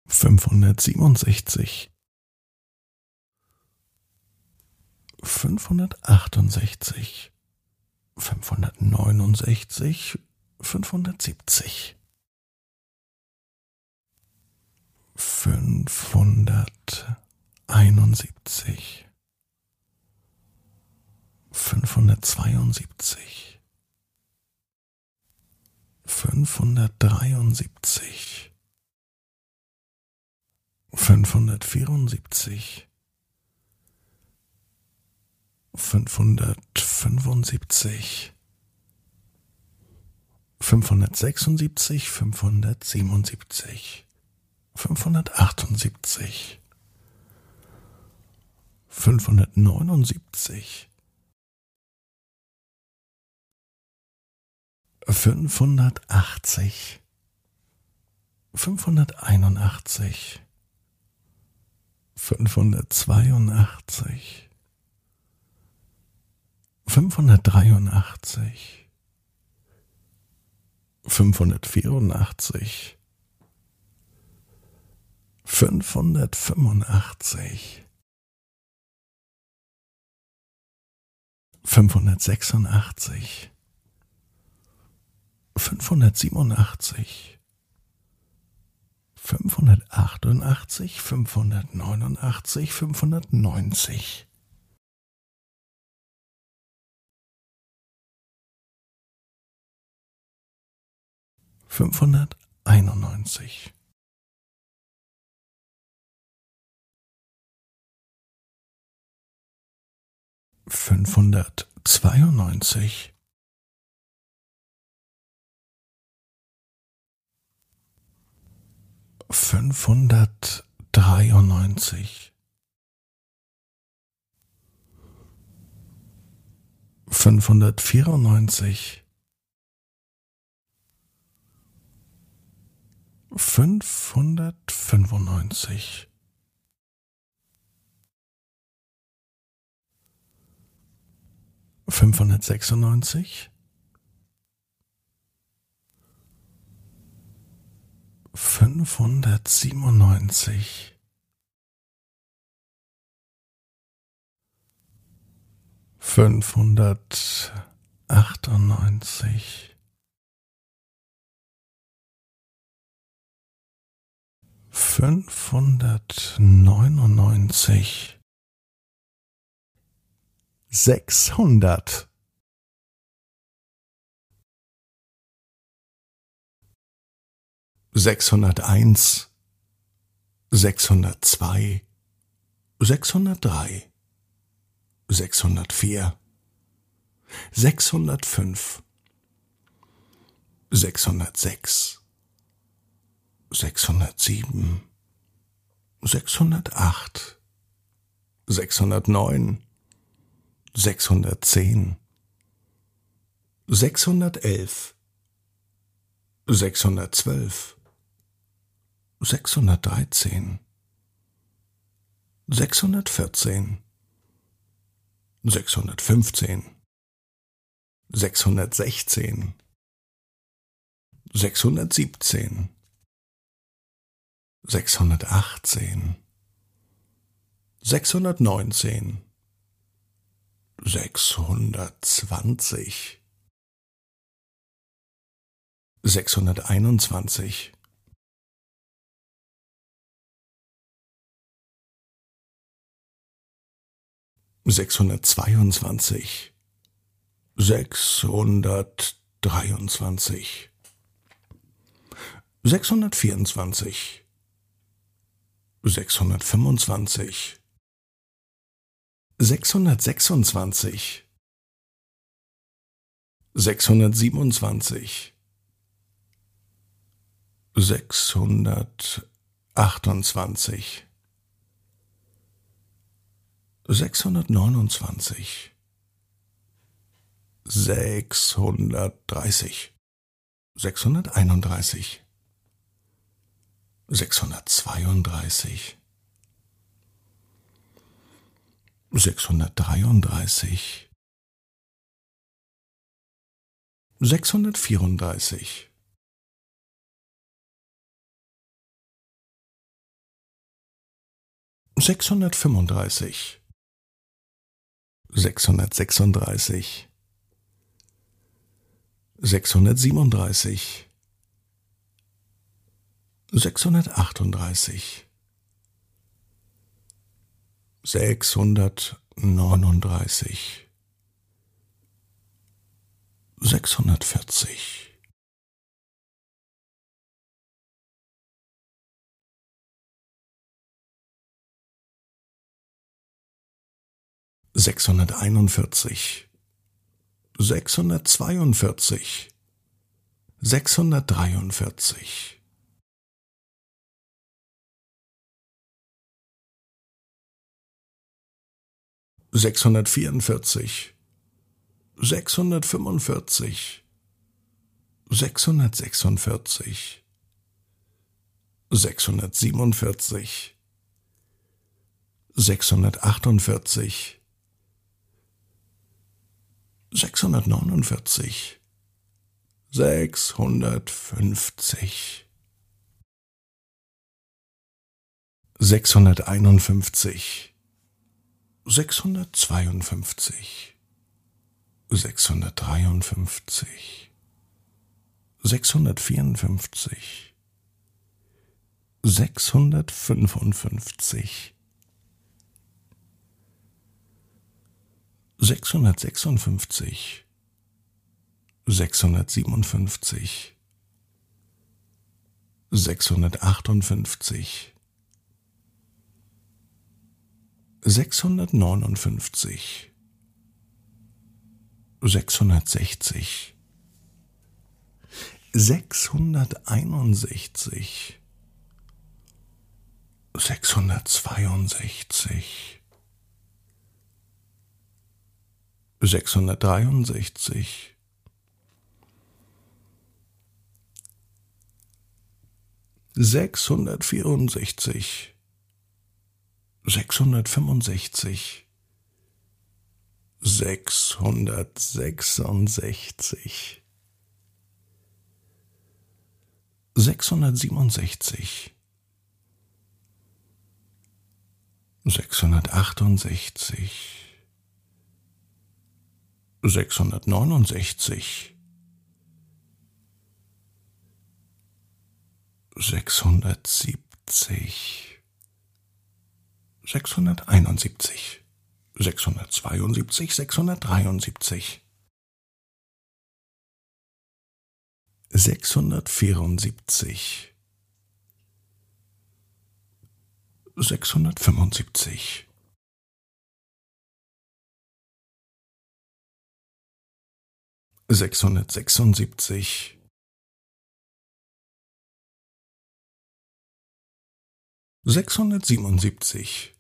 fünfhundertsiebenundsechzig, fünfhundertachtundsechzig, fünfhundertneunundsechzig, fünfhundertsiebzig, fünfhunderteinundsiebzig, fünfhundertzweiundsiebzig, fünfhundertdreiundsiebzig, fünfhundertvierundsiebzig, fünfhundertfünfundsiebzig, fünfhundertsechsundsiebzig, fünfhundertsiebenundsiebzig, fünfhundertachtundsiebzig, fünfhundertneunundsiebzig, fünfhundertachtzig, fünfhunderteinundachtzig, fünfhundertzweiundachtzig, fünfhundertdreiundachtzig, fünfhundertvierundachtzig, fünfhundertfünfundachtzig, fünfhundertsechsundachtzig, fünfhundertsiebenundachtzig, fünfhundertachtundachtzig, fünfhundertneunundachtzig, fünfhundertneunzig, fünfhunderteinundneunzig, fünfhundertzweiundneunzig, fünfhundertdreiundneunzig, fünfhundertvierundneunzig, fünfhundertfünfundneunzig, fünfhundertsechsundneunzig, fünfhundertsiebenundneunzig, fünfhundertachtundneunzig, fünfhundertneunundneunzig, sechshundert, sechshunderteins, sechshundertzwei, sechshundertdrei, sechshundertvier, sechshundertfünf, sechshundertsechs, sechshundertsieben, sechshundertacht, sechshundertneun, sechshundertzehn, sechshundertelf, sechshundertzwölf, sechshundertdreizehn, sechshundertvierzehn, sechshundertfünfzehn, sechshundertsechzehn, sechshundertsiebzehn, sechshundertachtzehn, sechshundertneunzehn, sechshundertzwanzig, sechshunderteinundzwanzig, sechshundertzweiundzwanzig, sechshundertdreiundzwanzig, sechshundertvierundzwanzig, sechshundertfünfundzwanzig, sechshundertsechsundzwanzig, sechshundertsiebenundzwanzig, sechshundertachtundzwanzig, sechshundertneunundzwanzig, sechshundertdreißig, sechshunderteinunddreißig, sechshundertzweiunddreißig, sechshundertdreiunddreißig, sechshundertvierunddreißig, sechshundertfünfunddreißig, sechshundertsechsunddreißig, sechshundertsiebenunddreißig, sechshundertachtunddreißig, sechshundertneununddreißig, sechshundertvierzig, sechshunderteinundvierzig, sechshundertzweiundvierzig, sechshundertdreiundvierzig, sechshundertvierundvierzig, sechshundertfünfundvierzig, sechshundertsechsundvierzig, sechshundertsiebenundvierzig, sechshundertachtundvierzig, sechshundertneunundvierzig, sechshundertfünfzig, sechshunderteinundfünfzig, sechshundertzweiundfünfzig, sechshundertdreiundfünfzig, sechshundertvierundfünfzig, sechshundertfünfundfünfzig, sechshundertsechsundfünfzig, sechshundertsiebenundfünfzig, sechshundertachtundfünfzig, sechshundertneunundfünfzig, sechshundertsechzig, sechshunderteinundsechzig, sechshundertzweiundsechzig, sechshundertdreiundsechzig, sechshundertvierundsechzig, sechshundertfünfundsechzig, sechshundertsechsundsechzig, sechshundertsiebenundsechzig, sechshundertachtundsechzig, sechshundertneunundsechzig, sechshundertsiebzig, sechshunderteinundsiebzig sechshundertzweiundsiebzig, sechshundertdreiundsiebzig, sechshundertvierundsiebzig, sechshundertfünfundsiebzig, sechshundertsechsundsiebzig, sechshundertsiebenundsiebzig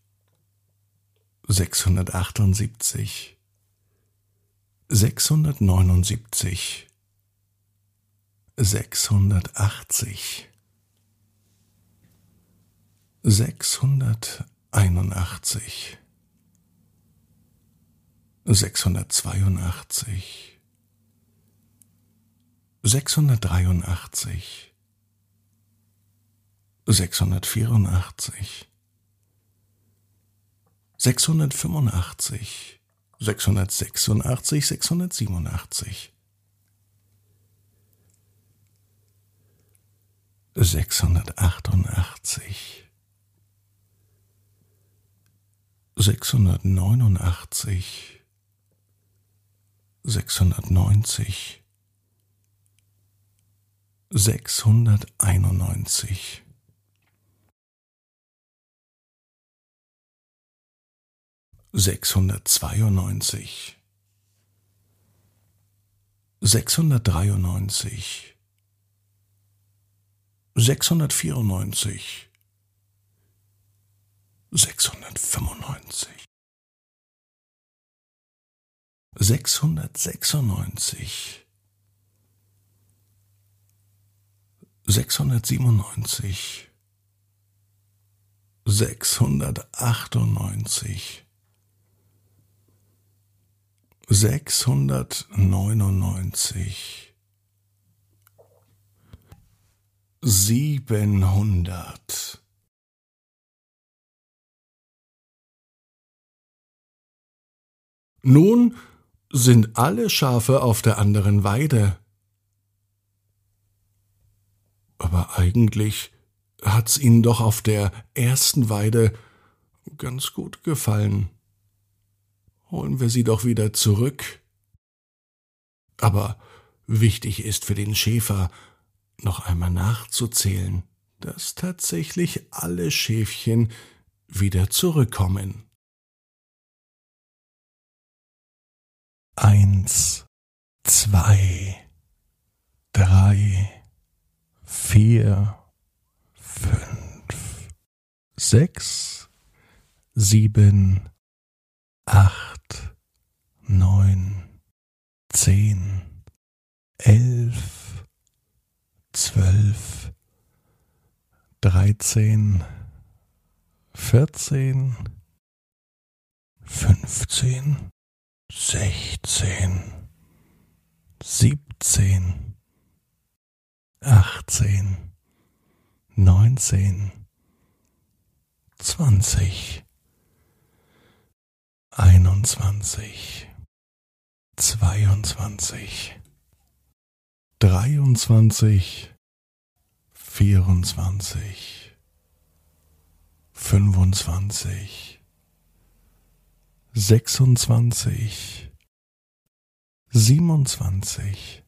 sechshundertachtundsiebzig, sechshundertneunundsiebzig, sechshundertachtzig, sechshunderteinundachtzig, sechshundertzweiundachtzig, sechshundertdreiundachtzig, sechshundertvierundachtzig, sechshundertfünfundachtzig, sechshundertsechsundachtzig, sechshundertsiebenundachtzig, sechshundertachtundachtzig, sechshundertneunundachtzig, sechshundertneunzig, sechshunderteinundneunzig sechshundertzweiundneunzig, sechshundertdreiundneunzig, sechshundertvierundneunzig, sechshundertfünfundneunzig, sechshundertsechsundneunzig, sechshundertsiebenundneunzig, sechshundertachtundneunzig, sechshundertneunundneunzig, siebenhundert, Nun sind alle Schafe auf der anderen Weide. Aber eigentlich hat's ihnen doch auf der ersten Weide ganz gut gefallen holen wir sie doch wieder zurück. Aber wichtig ist für den Schäfer, noch einmal nachzuzählen, dass tatsächlich alle Schäfchen wieder zurückkommen. Eins, zwei, drei, vier, fünf, sechs, sieben, acht, neun, zehn, elf, zwölf, dreizehn, vierzehn, fünfzehn, sechzehn, siebzehn, achtzehn, neunzehn, zwanzig, einundzwanzig, zweiundzwanzig, dreiundzwanzig, vierundzwanzig, fünfundzwanzig, sechsundzwanzig, siebenundzwanzig,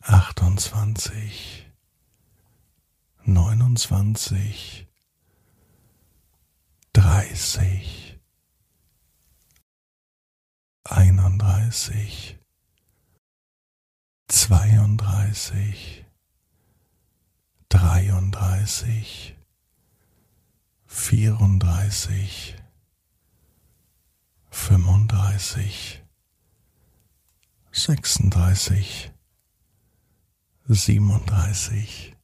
achtundzwanzig, neunundzwanzig, dreißig, einunddreißig, zweiunddreißig, dreiunddreißig, vierunddreißig, fünfunddreißig, sechsunddreißig, siebenunddreißig,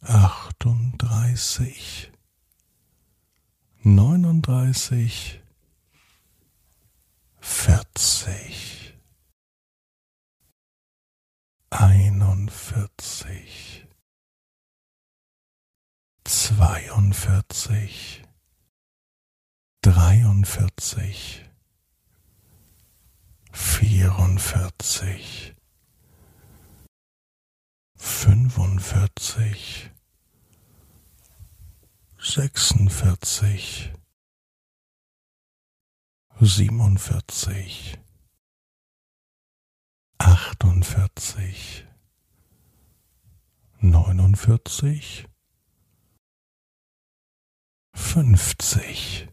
achtunddreißig, neununddreißig, vierzig, einundvierzig, zweiundvierzig, dreiundvierzig, vierundvierzig, fünfundvierzig, sechsundvierzig, siebenundvierzig, achtundvierzig, neunundvierzig, fünfzig,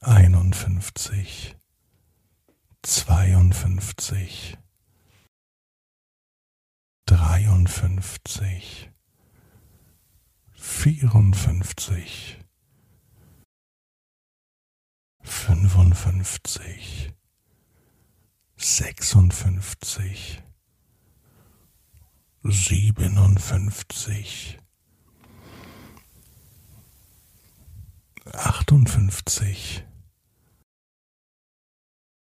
einundfünfzig, zweiundfünfzig, dreiundfünfzig, vierundfünfzig, fünfundfünfzig, sechsundfünfzig, siebenundfünfzig, achtundfünfzig,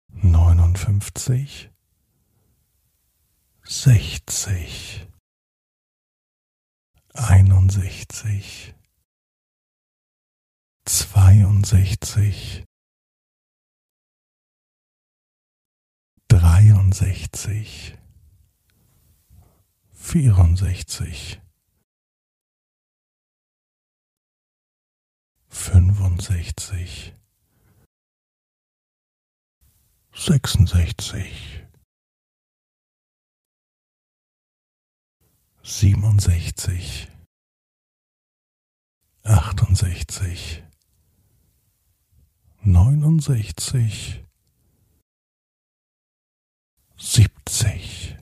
neunundfünfzig, sechzig, einundsechzig, zweiundsechzig, dreiundsechzig, vierundsechzig, fünfundsechzig, sechsundsechzig, siebenundsechzig, achtundsechzig, neunundsechzig, siebzig,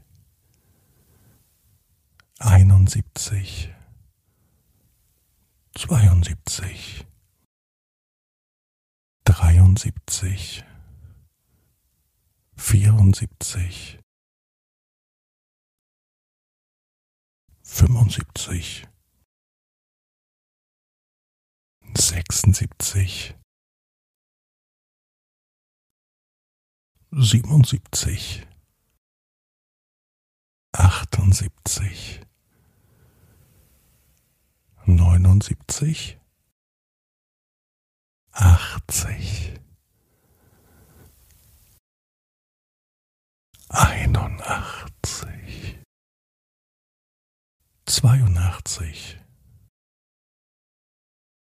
einundsiebzig, zweiundsiebzig, dreiundsiebzig, vierundsiebzig, fünfundsiebzig, sechsundsiebzig, siebenundsiebzig, achtundsiebzig, neunundsiebzig, achtzig, einundachtzig, zweiundachtzig,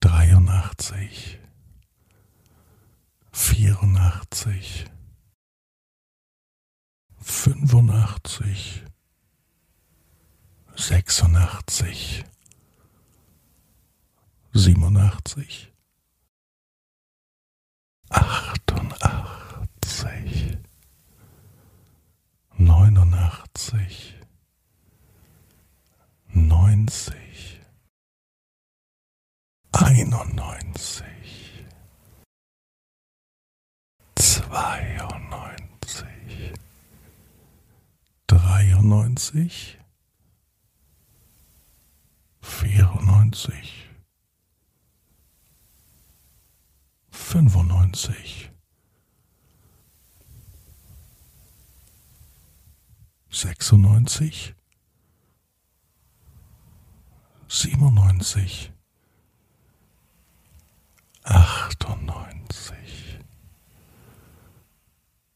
dreiundachtzig, vierundachtzig, fünfundachtzig, sechsundachtzig, siebenundachtzig, achtundachtzig, neunundachtzig, neunzig, einundneunzig, zweiundneunzig, dreiundneunzig, vierundneunzig, fünfundneunzig, sechsundneunzig, siebenundneunzig, achtundneunzig,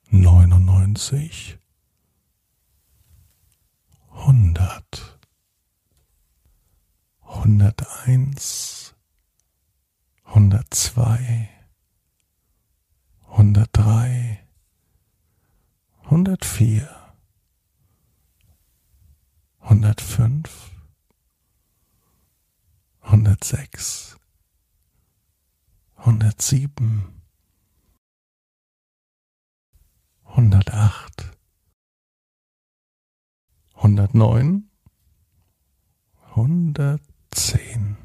neunundneunzig, hundert, hunderteins, hundertzwei, hundertdrei, hundertvier, hundertfünf, hundertsechs, hundertsieben, hundertacht, hundertneun, 110,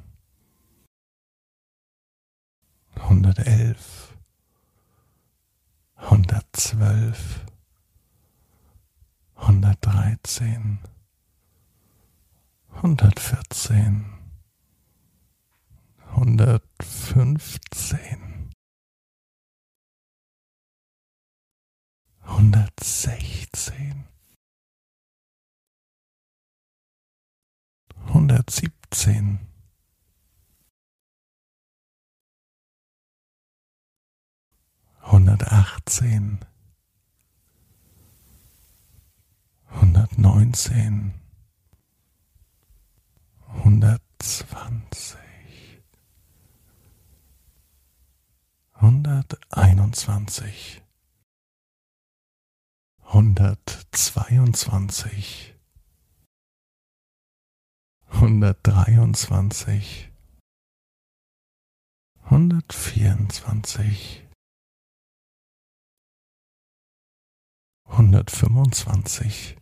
111, 112, 113, 114, 115, 116, 117, achtzehn Hundertachtzehn, hundertneunzehn, hundertzwanzig, hunderteinundzwanzig, hundertzweiundzwanzig hundertdreiundzwanzig, hundertvierundzwanzig, hundertfünfundzwanzig,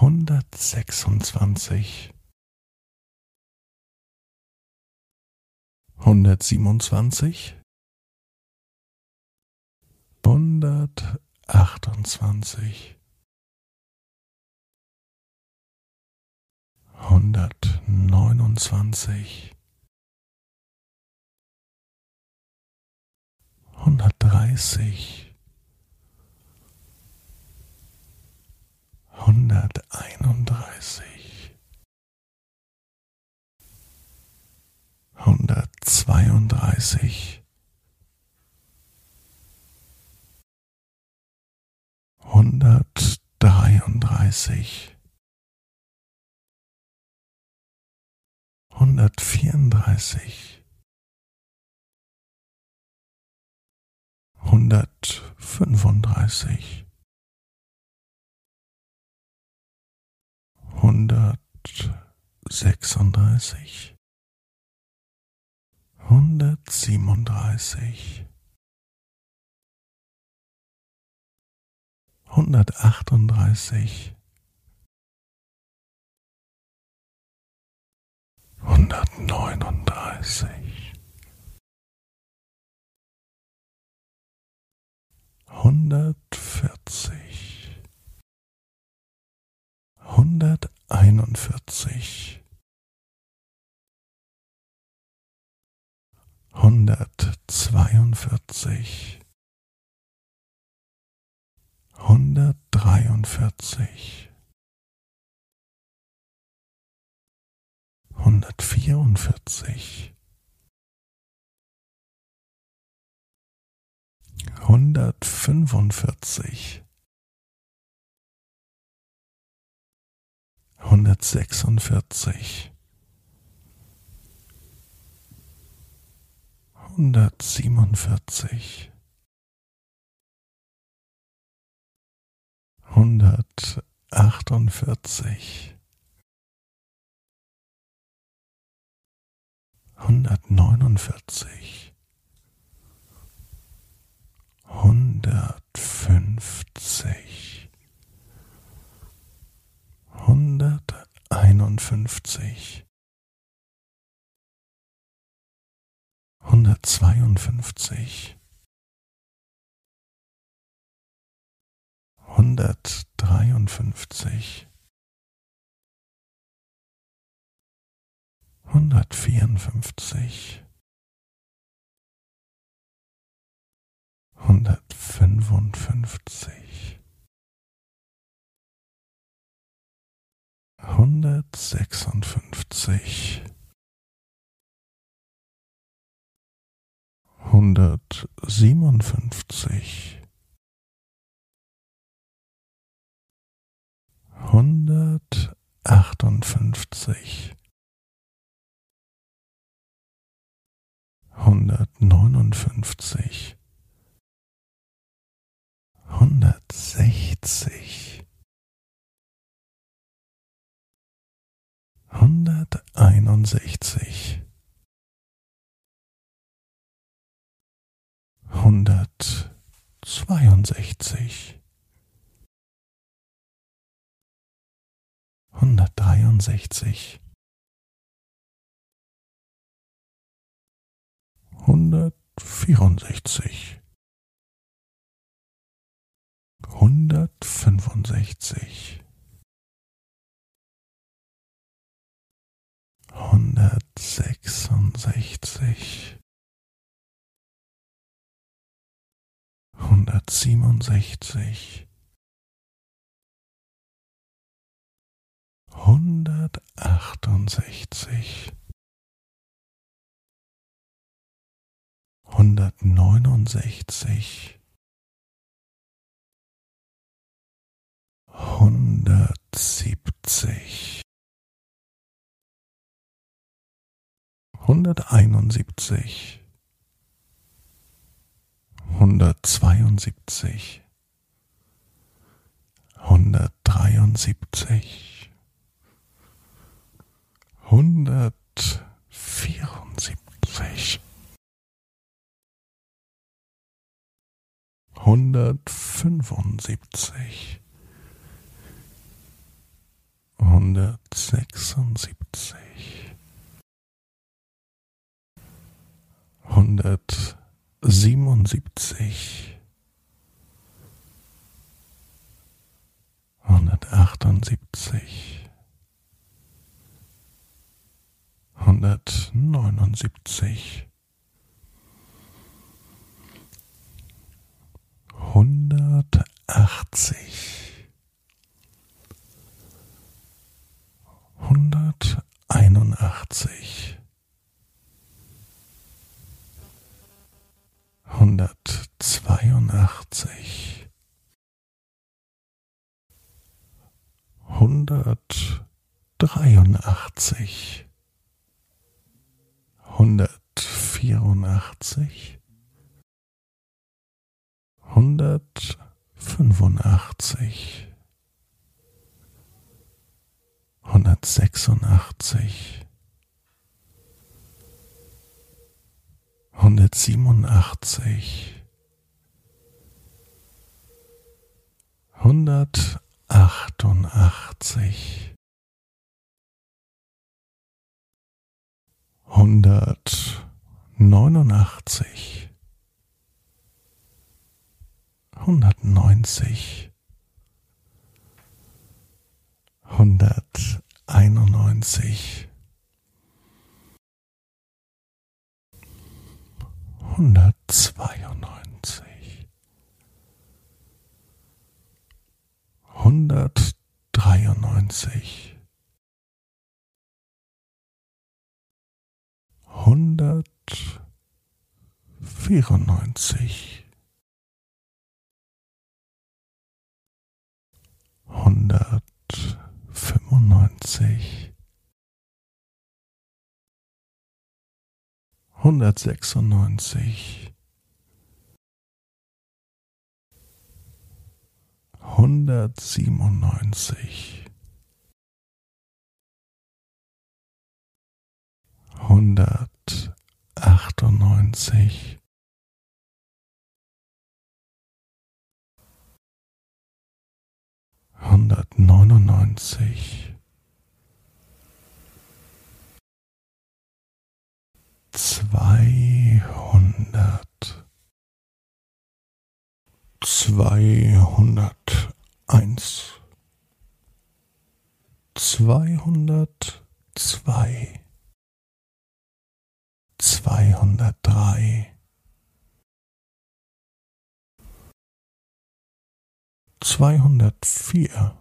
hundertsechsundzwanzig, hundertsiebenundzwanzig, hundertachtundzwanzig, hundertneunundzwanzig, hundertdreißig, hunderteinunddreißig, hundertzweiunddreißig, hundertdreiunddreißig, hundertvierunddreißig, hundertfünfunddreißig, hundertsechsunddreißig, hundertsiebenunddreißig, hundertachtunddreißig, hundertneununddreißig, hundertvierzig, hunderteinundvierzig, hundertzweiundvierzig, hundertdreiundvierzig, hundertvierundvierzig, hundertfünfundvierzig, hundertsechsundvierzig, hundertsiebenundvierzig, hundertachtundvierzig, hundertneunundvierzig, hundertfünfzig, hunderteinundfünfzig, hundertzweiundfünfzig, hundertdreiundfünfzig, hundertvierundfünfzig, hundertfünfundfünfzig, hundertsechsundfünfzig, hundertsiebenundfünfzig, hundertachtundfünfzig, hundertneunundfünfzig, hundertsechzig, hunderteinundsechzig, hundertzweiundsechzig, hundertdreiundsechzig, hundertvierundsechzig, hundertfünfundsechzig, hundertsechsundsechzig, hundertsiebenundsechzig, hundertachtundsechzig, hundertneunundsechzig, hundertsiebzig, hunderteinundsiebzig, hundertzweiundsiebzig, hundertdreiundsiebzig, hundertvierundsiebzig, hundertfünfundsiebzig, hundertsechsundsiebzig, hundertsiebenundsiebzig, hundertachtundsiebzig, hundertneunundsiebzig, hundertachtzig, hunderteinundachtzig, hundertzweiundachtzig, hundertdreiundachtzig, hundertvierundachtzig, hundertfünfundachtzig, hundertsechsundachtzig, hundertsiebenundachtzig, hundertachtundachtzig, hundertneunundachtzig, hundertneunzig, hunderteinundneunzig, hundertzweiundneunzig, hundertdreiundneunzig, hundertvierundneunzig, hundertfünfundneunzig, hundertsechsundneunzig, hundertsiebenundneunzig, hundertachtundneunzig, hundertneunundneunzig, zweihundert, zweihunderteins, zweihundertzwei, zweihundertdrei, zweihundertvier,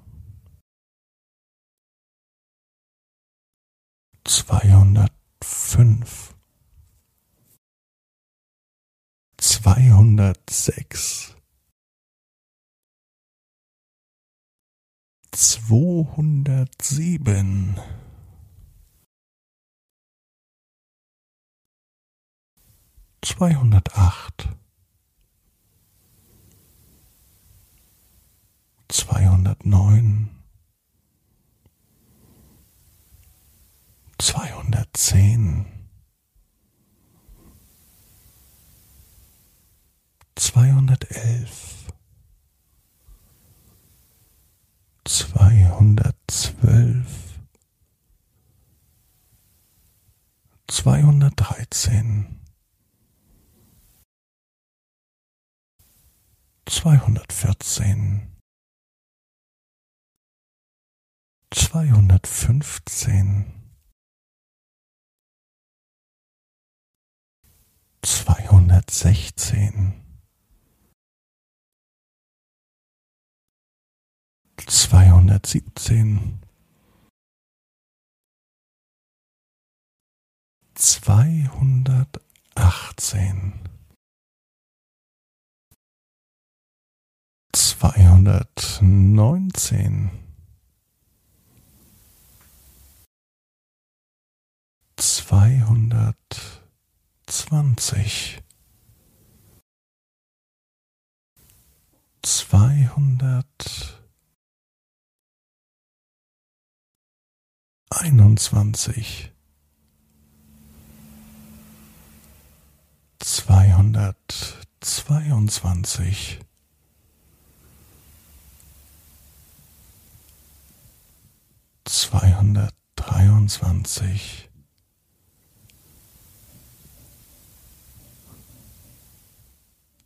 zweihundertfünf, zweihundertsechs, zweihundertsieben, zweihundertacht, zweihundertneun, zweihundertzehn, zweihundertelf, zweihundertzwölf, zweihundertdreizehn, zweihundertvierzehn, zweihundertfünfzehn, zweihundertsechzehn, zweihundertsiebzehn, zweihundertachtzehn, zweihundertneunzehn. Zweihundertzwanzig, zweihundert einundzwanzig, zweihundertzweiundzwanzig, zweihundertdreiundzwanzig,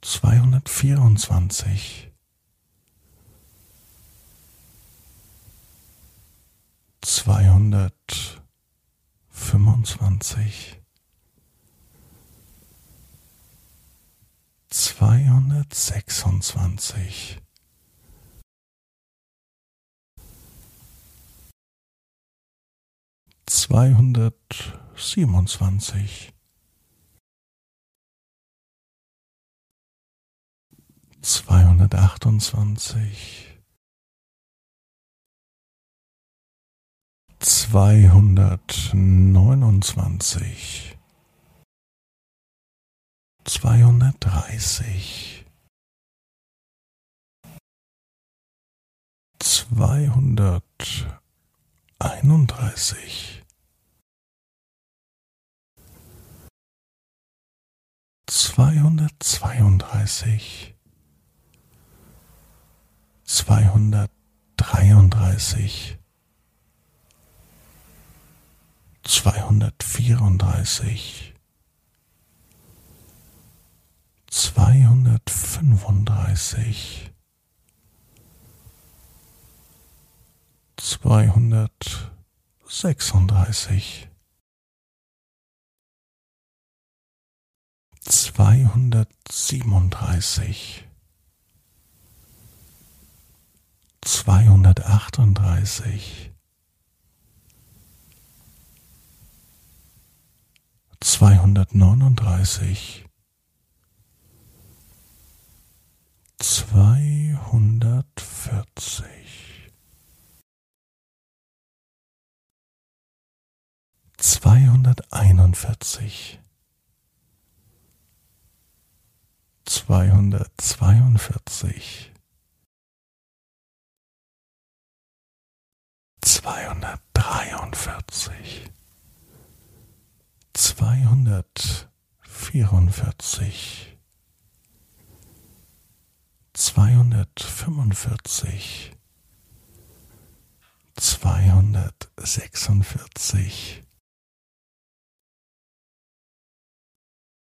zweihundertvierundzwanzig, zweihundertfünfundzwanzig, zweihundertsechsundzwanzig, zweihundertsiebenundzwanzig, zweihundertachtundzwanzig, zweihundertneunundzwanzig, zweihundertdreißig, zweihunderteinunddreißig, zweihundertzweiunddreißig, zweihundertdreiunddreißig, zweihundertvierunddreißig, zweihundertfünfunddreißig, zweihundertsechsunddreißig, zweihundertsiebenunddreißig, zweihundertachtunddreißig, zweihundertneununddreißig, zweihundertvierzig, zweihunderteinundvierzig, zweihundertzweiundvierzig, zweihundertdreiundvierzig, zweihundertvierundvierzig, zweihundertfünfundvierzig, zweihundertsechsundvierzig,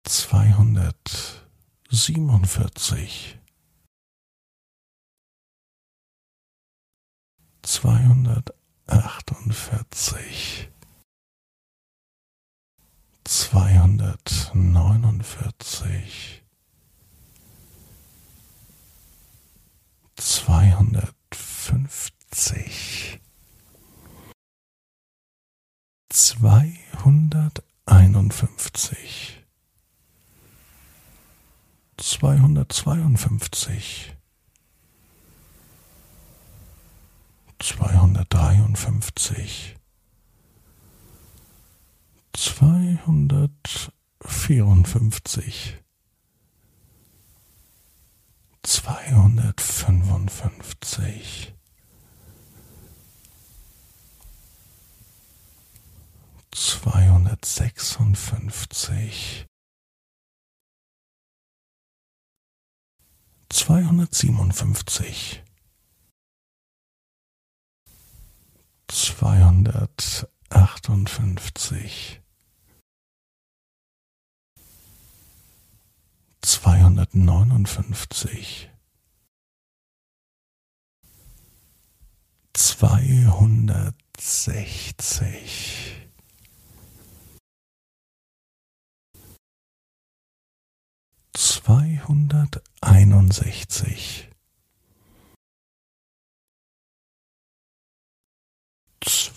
zweihundertsiebenundvierzig, zweihundertachtundvierzig, zweihundertneunundvierzig, zweihundertfünfzig, zweihunderteinundfünfzig, zweihundertzweiundfünfzig, zweihundertdreiundfünfzig, zweihundertvierundfünfzig, zweihundertfünfundfünfzig, zweihundertsechsundfünfzig, zweihundertsiebenundfünfzig, zweihundertachtundfünfzig, zweihundertneunundfünfzig, zweihundertsechzig, zweihunderteinundsechzig,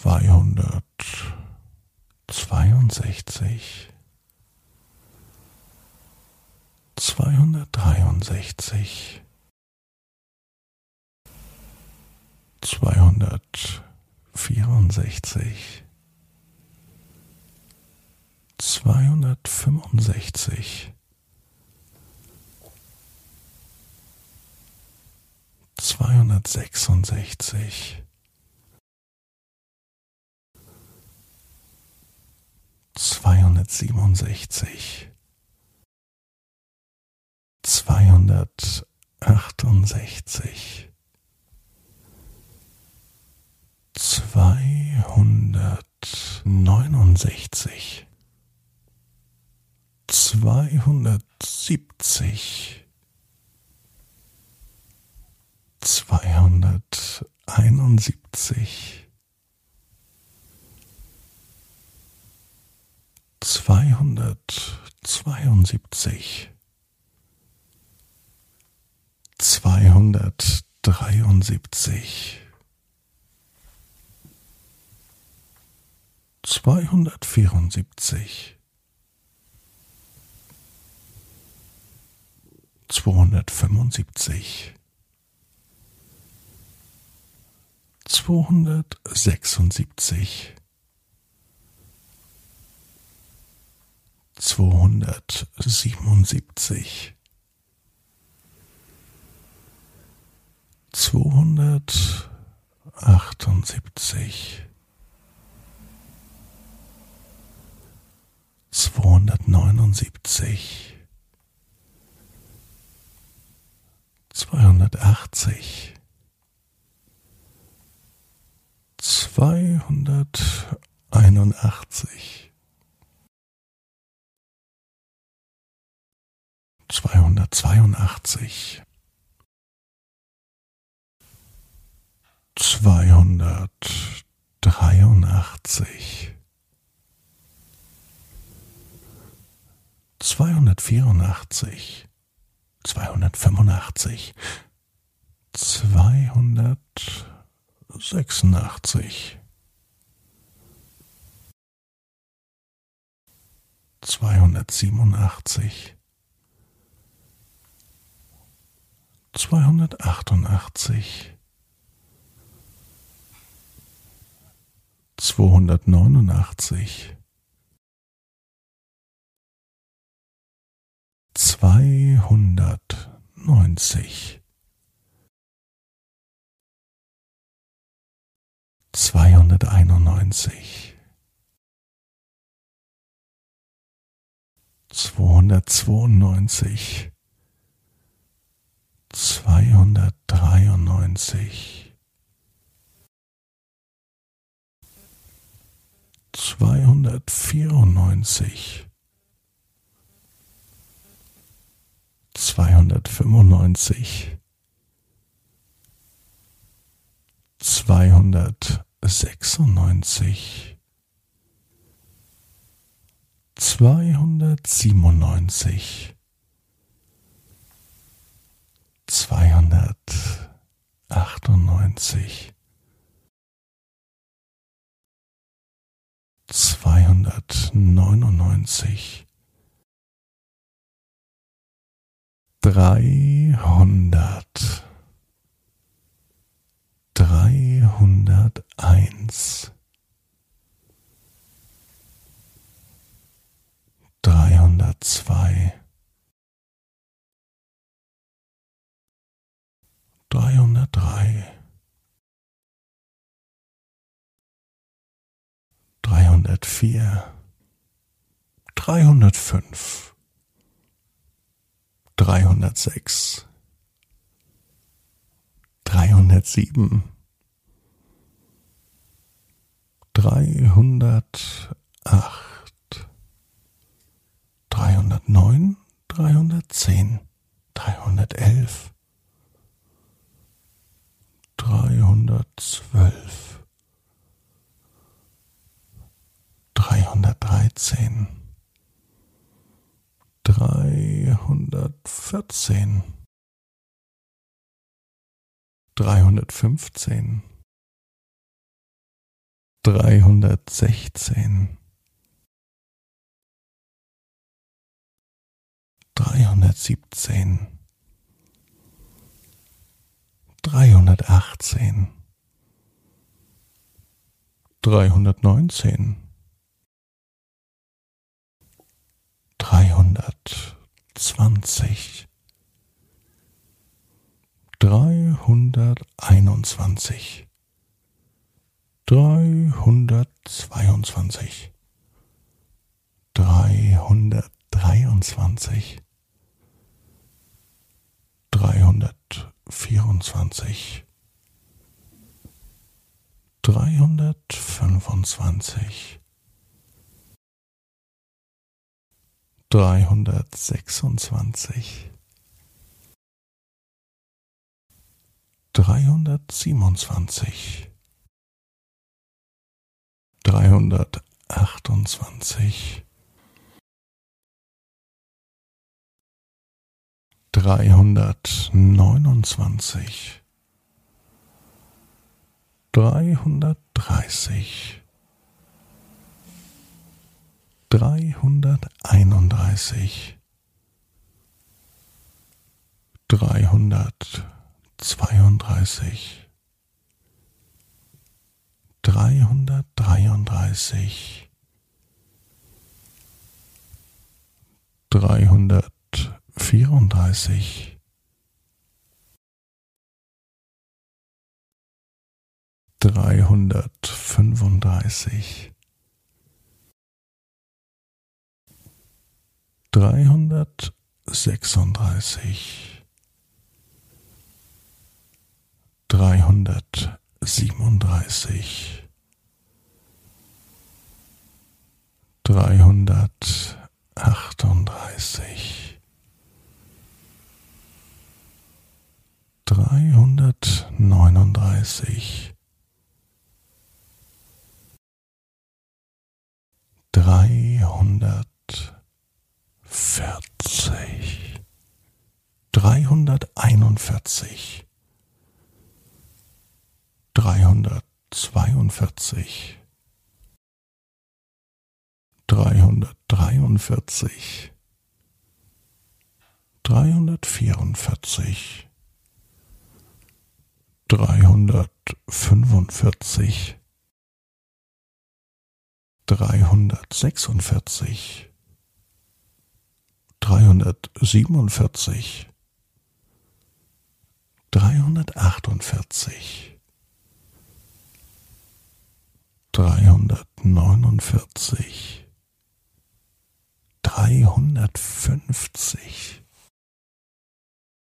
zweihundertzweiundsechzig, zweihundertdreiundsechzig, zweihundertvierundsechzig, zweihundertfünfundsechzig, zweihundertsechsundsechzig, zweihundertsiebenundsechzig, zweihundertachtundsechzig, zweihundertneunundsechzig, zweihundertsiebzig, zweihunderteinundsiebzig, zweihundertzweiundsiebzig, zweihundertdreiundsiebzig, zweihundertvierundsiebzig, zweihundertfünfundsiebzig, zweihundertsechsundsiebzig, zweihundertsiebenundsiebzig, zweihundertachtundsiebzig, zweihundertneunundsiebzig, zweihundertachtzig, zweihunderteinundachtzig, zweihundertzweiundachtzig, zweihundertdreiundachtzig, zweihundertvierundachtzig, zweihundertfünfundachtzig, zweihundertsechsundachtzig, zweihundertsiebenundachtzig, zweihundertachtundachtzig, zweihundertneunundachtzig, zweihundertneunzig, zweihunderteinundneunzig, zweihundertzweiundneunzig, zweihundertdreiundneunzig, zweihundertvierundneunzig, zweihundertfünfundneunzig, zweihundertsechsundneunzig, zweihundertsiebenundneunzig, zweihundertachtundneunzig, zweihundertneunundneunzig, dreihundert, dreihunderteins, dreihundertzwei, dreihundertdrei, dreihundertvier, dreihundertfünf, dreihundertsechs, dreihundertsieben, dreihundertacht, dreihundertneun, dreihundertzehn, dreihundertelf, dreihundertzwölf, dreihundertdreizehn, dreihundertvierzehn, dreihundertfünfzehn, dreihundertsechzehn, dreihundertsiebzehn, 318, 319, 320, 321, 322, 323, 300 vierundzwanzig, dreihundertfünfundzwanzig, dreihundertsechsundzwanzig, dreihundertsiebenundzwanzig, dreihundertachtundzwanzig. Dreihundertneunundzwanzig, dreihundertdreißig, dreihunderteinunddreißig, dreihundertzweiunddreißig. Dreihundertdreiunddreißig, dreihundertvierunddreißig, dreihundertfünfunddreißig, dreihundertsechsunddreißig, dreihundert siebenunddreißig, dreihundertachtunddreißig, dreihundertneununddreißig, dreihundertvierzig, dreihunderteinundvierzig. dreihundertzweiundvierzig, dreihundertdreiundvierzig, dreihundertvierundvierzig, dreihundertfünfundvierzig, dreihundertsechsundvierzig, dreihundertsiebenundvierzig, dreihundertachtundvierzig. dreihundertneunundvierzig, dreihundertfünfzig,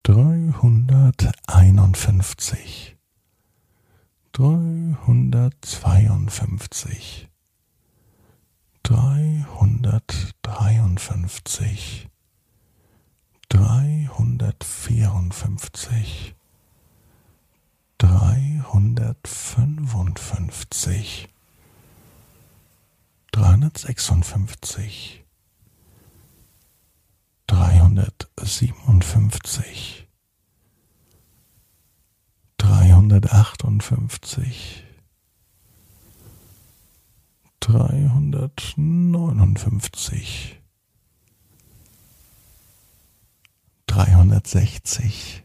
dreihunderteinundfünfzig, dreihundertzweiundfünfzig, dreihundertdreiundfünfzig, dreihundertvierundfünfzig, dreihundertfünfundfünfzig, dreihundertsechsundfünfzig, dreihundertsiebenundfünfzig, dreihundertachtundfünfzig, dreihundertneunundfünfzig, dreihundertsechzig,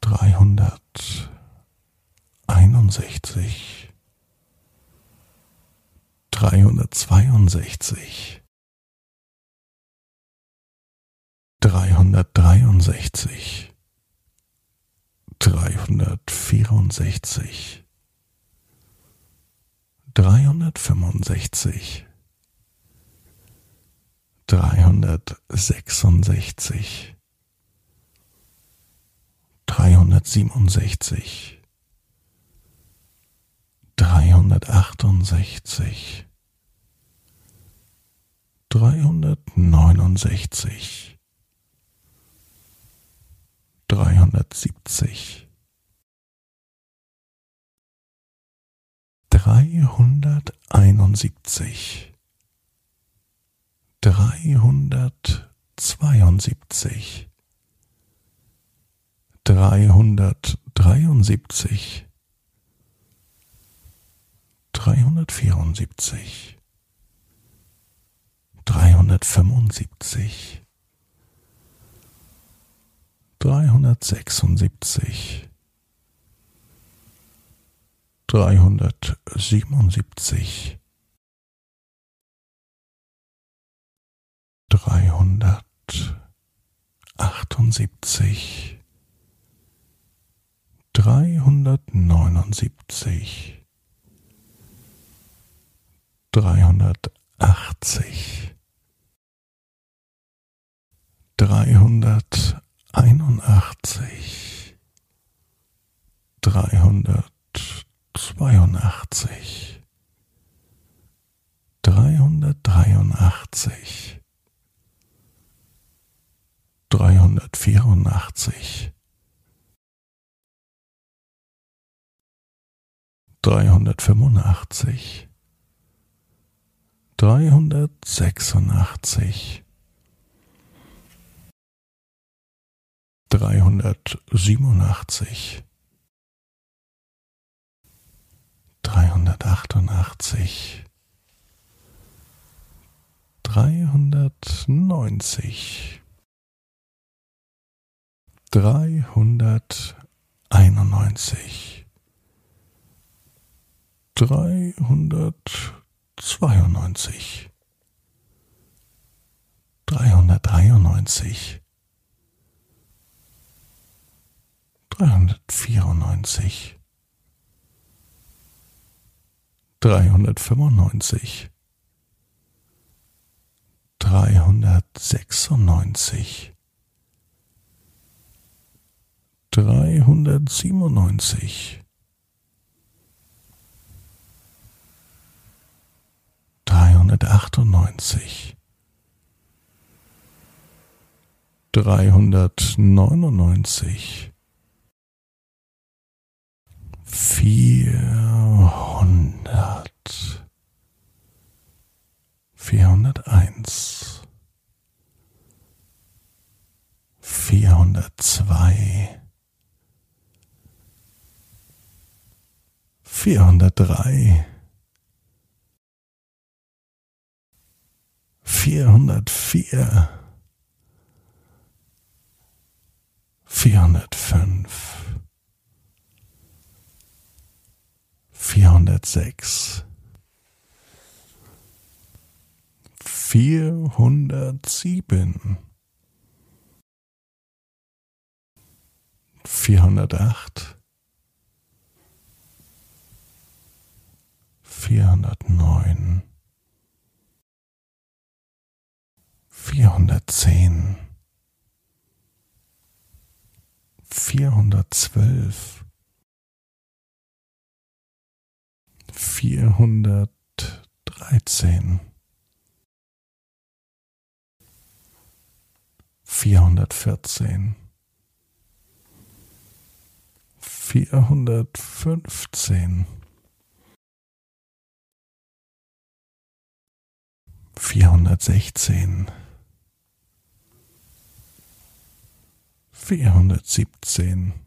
dreihunderteinundsechzig, dreihundertzweiundsechzig, dreihundertdreiundsechzig, dreihundertvierundsechzig, dreihundertfünfundsechzig, dreihundertsechsundsechzig, dreihundertsiebenundsechzig, dreihundertachtundsechzig, dreihundertneunundsechzig, dreihundertsiebzig, dreihunderteinundsiebzig, dreihundertzweiundsiebzig, dreihundertdreiundsiebzig, dreihundertvierundsiebzig, dreihundertfünfundsiebzig, dreihundertsechsundsiebzig, dreihundertsiebenundsiebzig, dreihundertachtundsiebzig, dreihundertneunundsiebzig, dreihundertachtzig, dreihunderteinundachtzig, dreihundertzweiundachtzig, dreihundertdreiundachtzig, dreihundertvierundachtzig, dreihundertfünfundachtzig, dreihundertsechsundachtzig, dreihundertsiebenundachtzig, dreihundertachtundachtzig, dreihundertneunzig, dreihunderteinundneunzig, dreihundertzweiundneunzig, dreihundertdreiundneunzig, dreihundertvierundneunzig, dreihundertfünfundneunzig, dreihundertsechsundneunzig, dreihundertsiebenundneunzig, dreihundertachtundneunzig, dreihundertneunundneunzig, vierhundert, vierhunderteins, vierhundertzwei, vierhundertdrei, vierhundertvier, vierhundertfünf, vierhundertsechs, vierhundertsieben, vierhundertacht, vierhundertneun, vierhundertzehn, vierhundertzwölf, vierhundertdreizehn, vierhundertvierzehn, vierhundertfünfzehn, vierhundertsechzehn, vierhundertsiebzehn,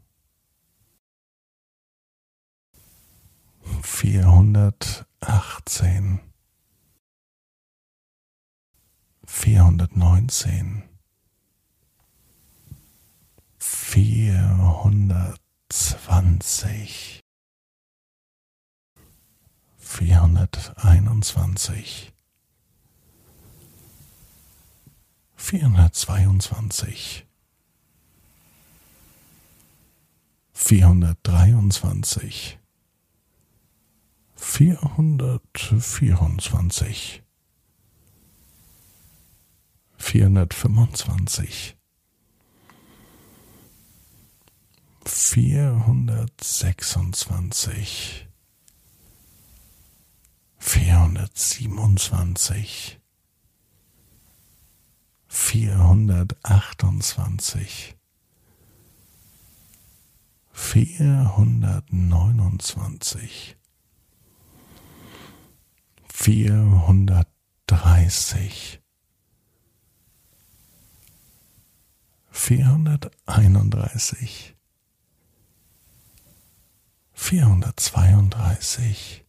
vierhundertachtzehn, vierhundertneunzehn, vierhundertzwanzig, vierhunderteinundzwanzig, vierhundertzweiundzwanzig, vierhundertdreiundzwanzig, vierhundertvierundzwanzig, vierhundertfünfundzwanzig, vierhundertsechsundzwanzig, vierhundertsiebenundzwanzig, vierhundertachtundzwanzig, vierhundertneunundzwanzig, vierhundertdreißig, vierhunderteinunddreißig, vierhundertzweiunddreißig,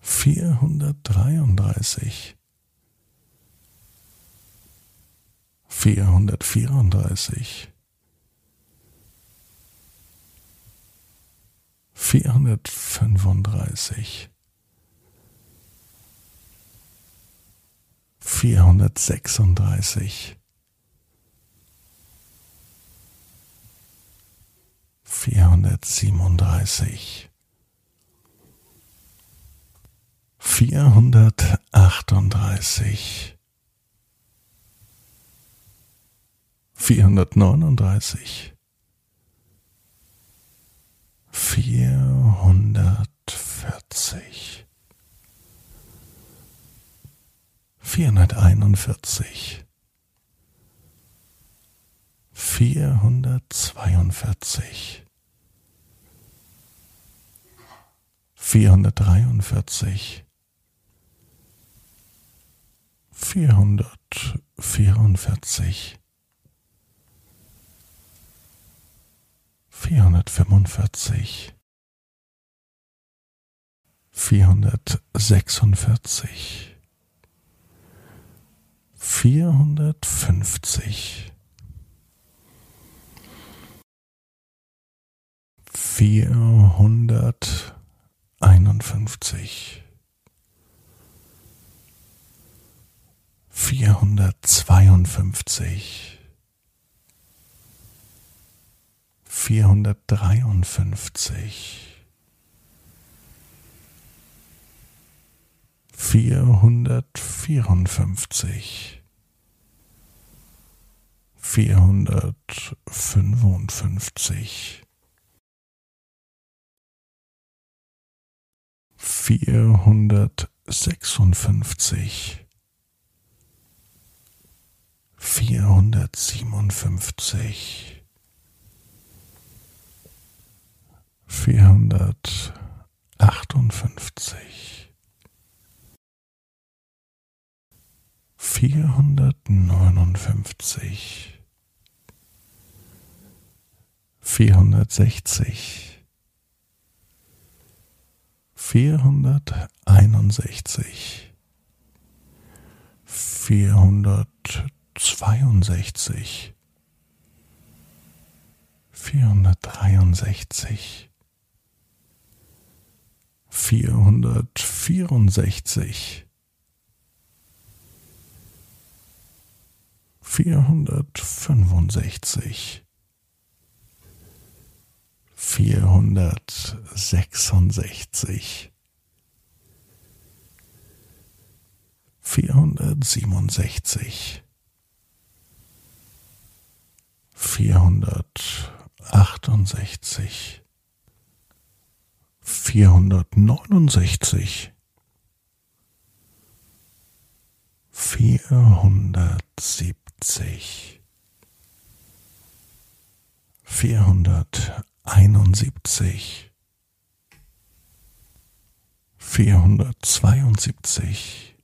vierhundertdreiunddreißig, vierhundertvierunddreißig. Vierhundertfünfunddreißig, vierhundertsechsunddreißig, vierhundertsiebenunddreißig, vierhundertachtunddreißig, vierhundertneununddreißig, vierhundertvierzig, vierhunderteinundvierzig, vierhundertzweiundvierzig, vierhundertdreiundvierzig, vierhundertvierundvierzig, vierhundertfünfundvierzig, vierhundertsechsundvierzig, vierhundertfünfzig, vierhunderteinundfünfzig, vierhundertzweiundfünfzig, vierhundertdreiundfünfzig, vierhundertvierundfünfzig, vierhundertfünfundfünfzig, vierhundertsechsundfünfzig, vierhundertsiebenundfünfzig, vierhundertachtundfünfzig, vierhundertneunundfünfzig, vierhundertsechzig, vierhunderteinundsechzig, vierhundertzweiundsechzig, vierhundertdreiundsechzig, vierhundertvierundsechzig, vierhundertfünfundsechzig, vierhundertsechsundsechzig, vierhundertsiebenundsechzig, vierhundertachtundsechzig, vierhundertneunundsechzig, vierhundertsiebzig, vierhunderteinundsiebzig, vierhundertzweiundsiebzig,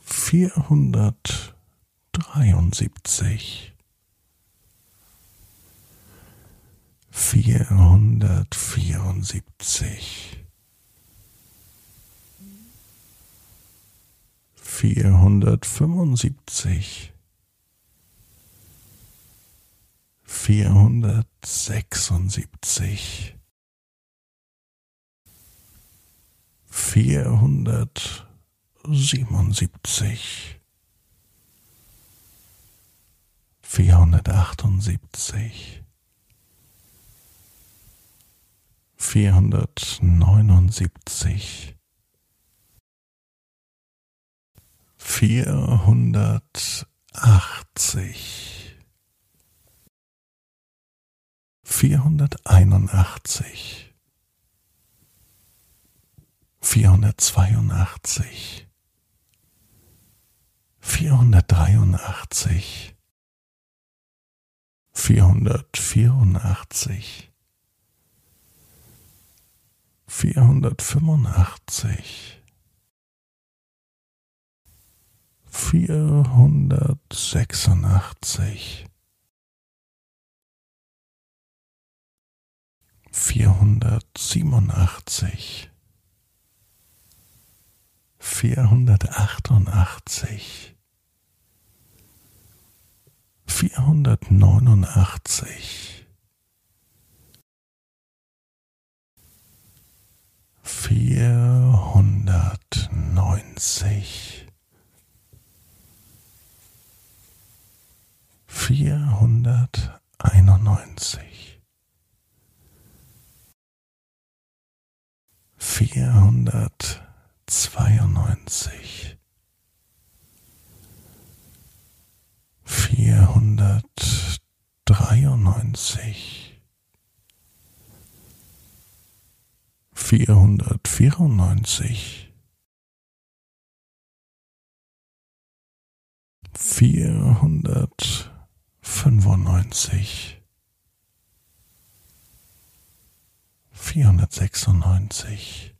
vierhundertdreiundsiebzig, vierhundertvierundsiebzig, vierhundertfünfundsiebzig, vierhundertsechsundsiebzig, vierhundertsiebenundsiebzig, vierhundertachtundsiebzig, vierhundertneunundsiebzig, vierhundertachtzig, vierhunderteinundachtzig, vierhundertzweiundachtzig, vierhundertdreiundachtzig, vierhundertvierundachtzig, vierhundertfünfundachtzig, vierhundertsechsundachtzig, vierhundertsiebenundachtzig, vierhundertachtundachtzig, vierhundertneunundachtzig, vierhundertneunzig, vierhunderteinundneunzig, vierhundertzweiundneunzig, vierhundertdreiundneunzig, vierhundertvierundneunzig, vierhundertfünfundneunzig, vierhundertsechsundneunzig,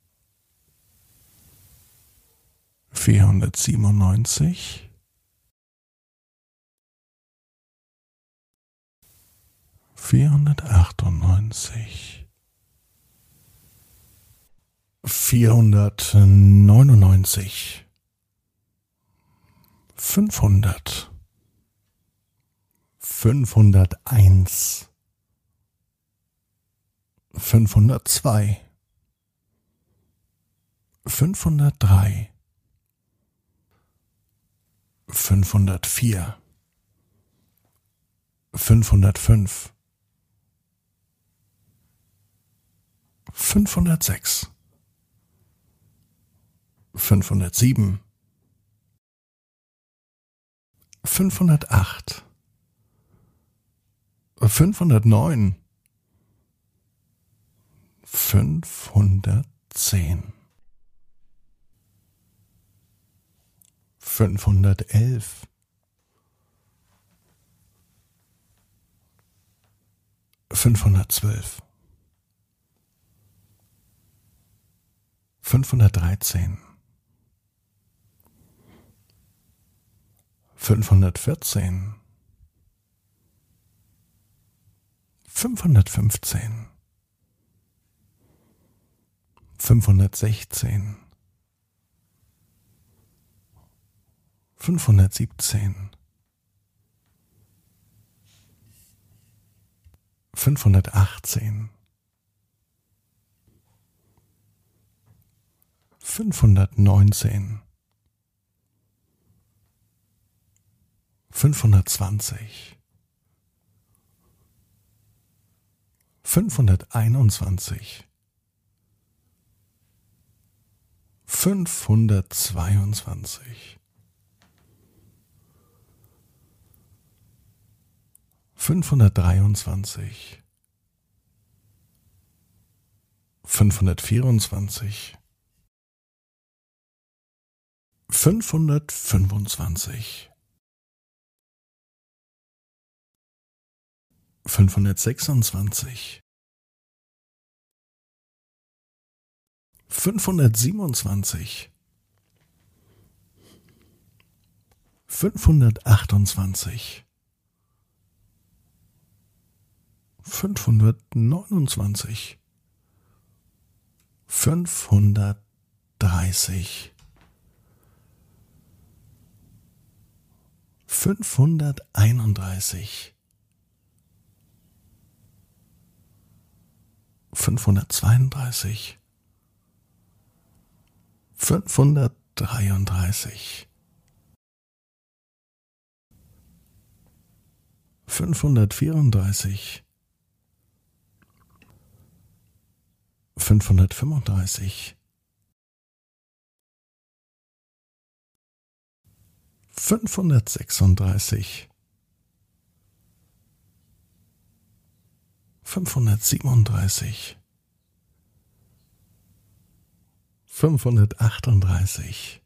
vierhundertsiebenundneunzig, vierhundertachtundneunzig, vierhundertneunundneunzig, fünfhundert, fünfhunderteins, fünfhundertzwei, fünfhundertdrei, fünfhundertvier, fünfhundertfünf, fünfhundertsechs, fünfhundertsieben, fünfhundertacht, fünfhundertneun, fünfhundertzehn, fünfhundertelf, fünfhundertzwölf, fünfhundertdreizehn, fünfhundertvierzehn, fünfhundertfünfzehn, fünfhundertsechzehn, fünfhundertsiebzehn, fünfhundertachtzehn, fünfhundertneunzehn, fünfhundertzwanzig, fünfhunderteinundzwanzig, fünfhundertzweiundzwanzig, fünfhundertdreiundzwanzig, fünfhundertvierundzwanzig, fünfhundertfünfundzwanzig, fünfhundertsechsundzwanzig, fünfhundertsiebenundzwanzig, fünfhundertachtundzwanzig, fünfhundertneunundzwanzig, fünfhundertdreißig, fünfhunderteinunddreißig, fünfhundertzweiunddreißig, fünfhundertdreiunddreißig, fünfhundertvierunddreißig, fünfhundertfünfunddreißig, fünfhundertsechsunddreißig, fünfhundertsiebenunddreißig, fünfhundertachtunddreißig,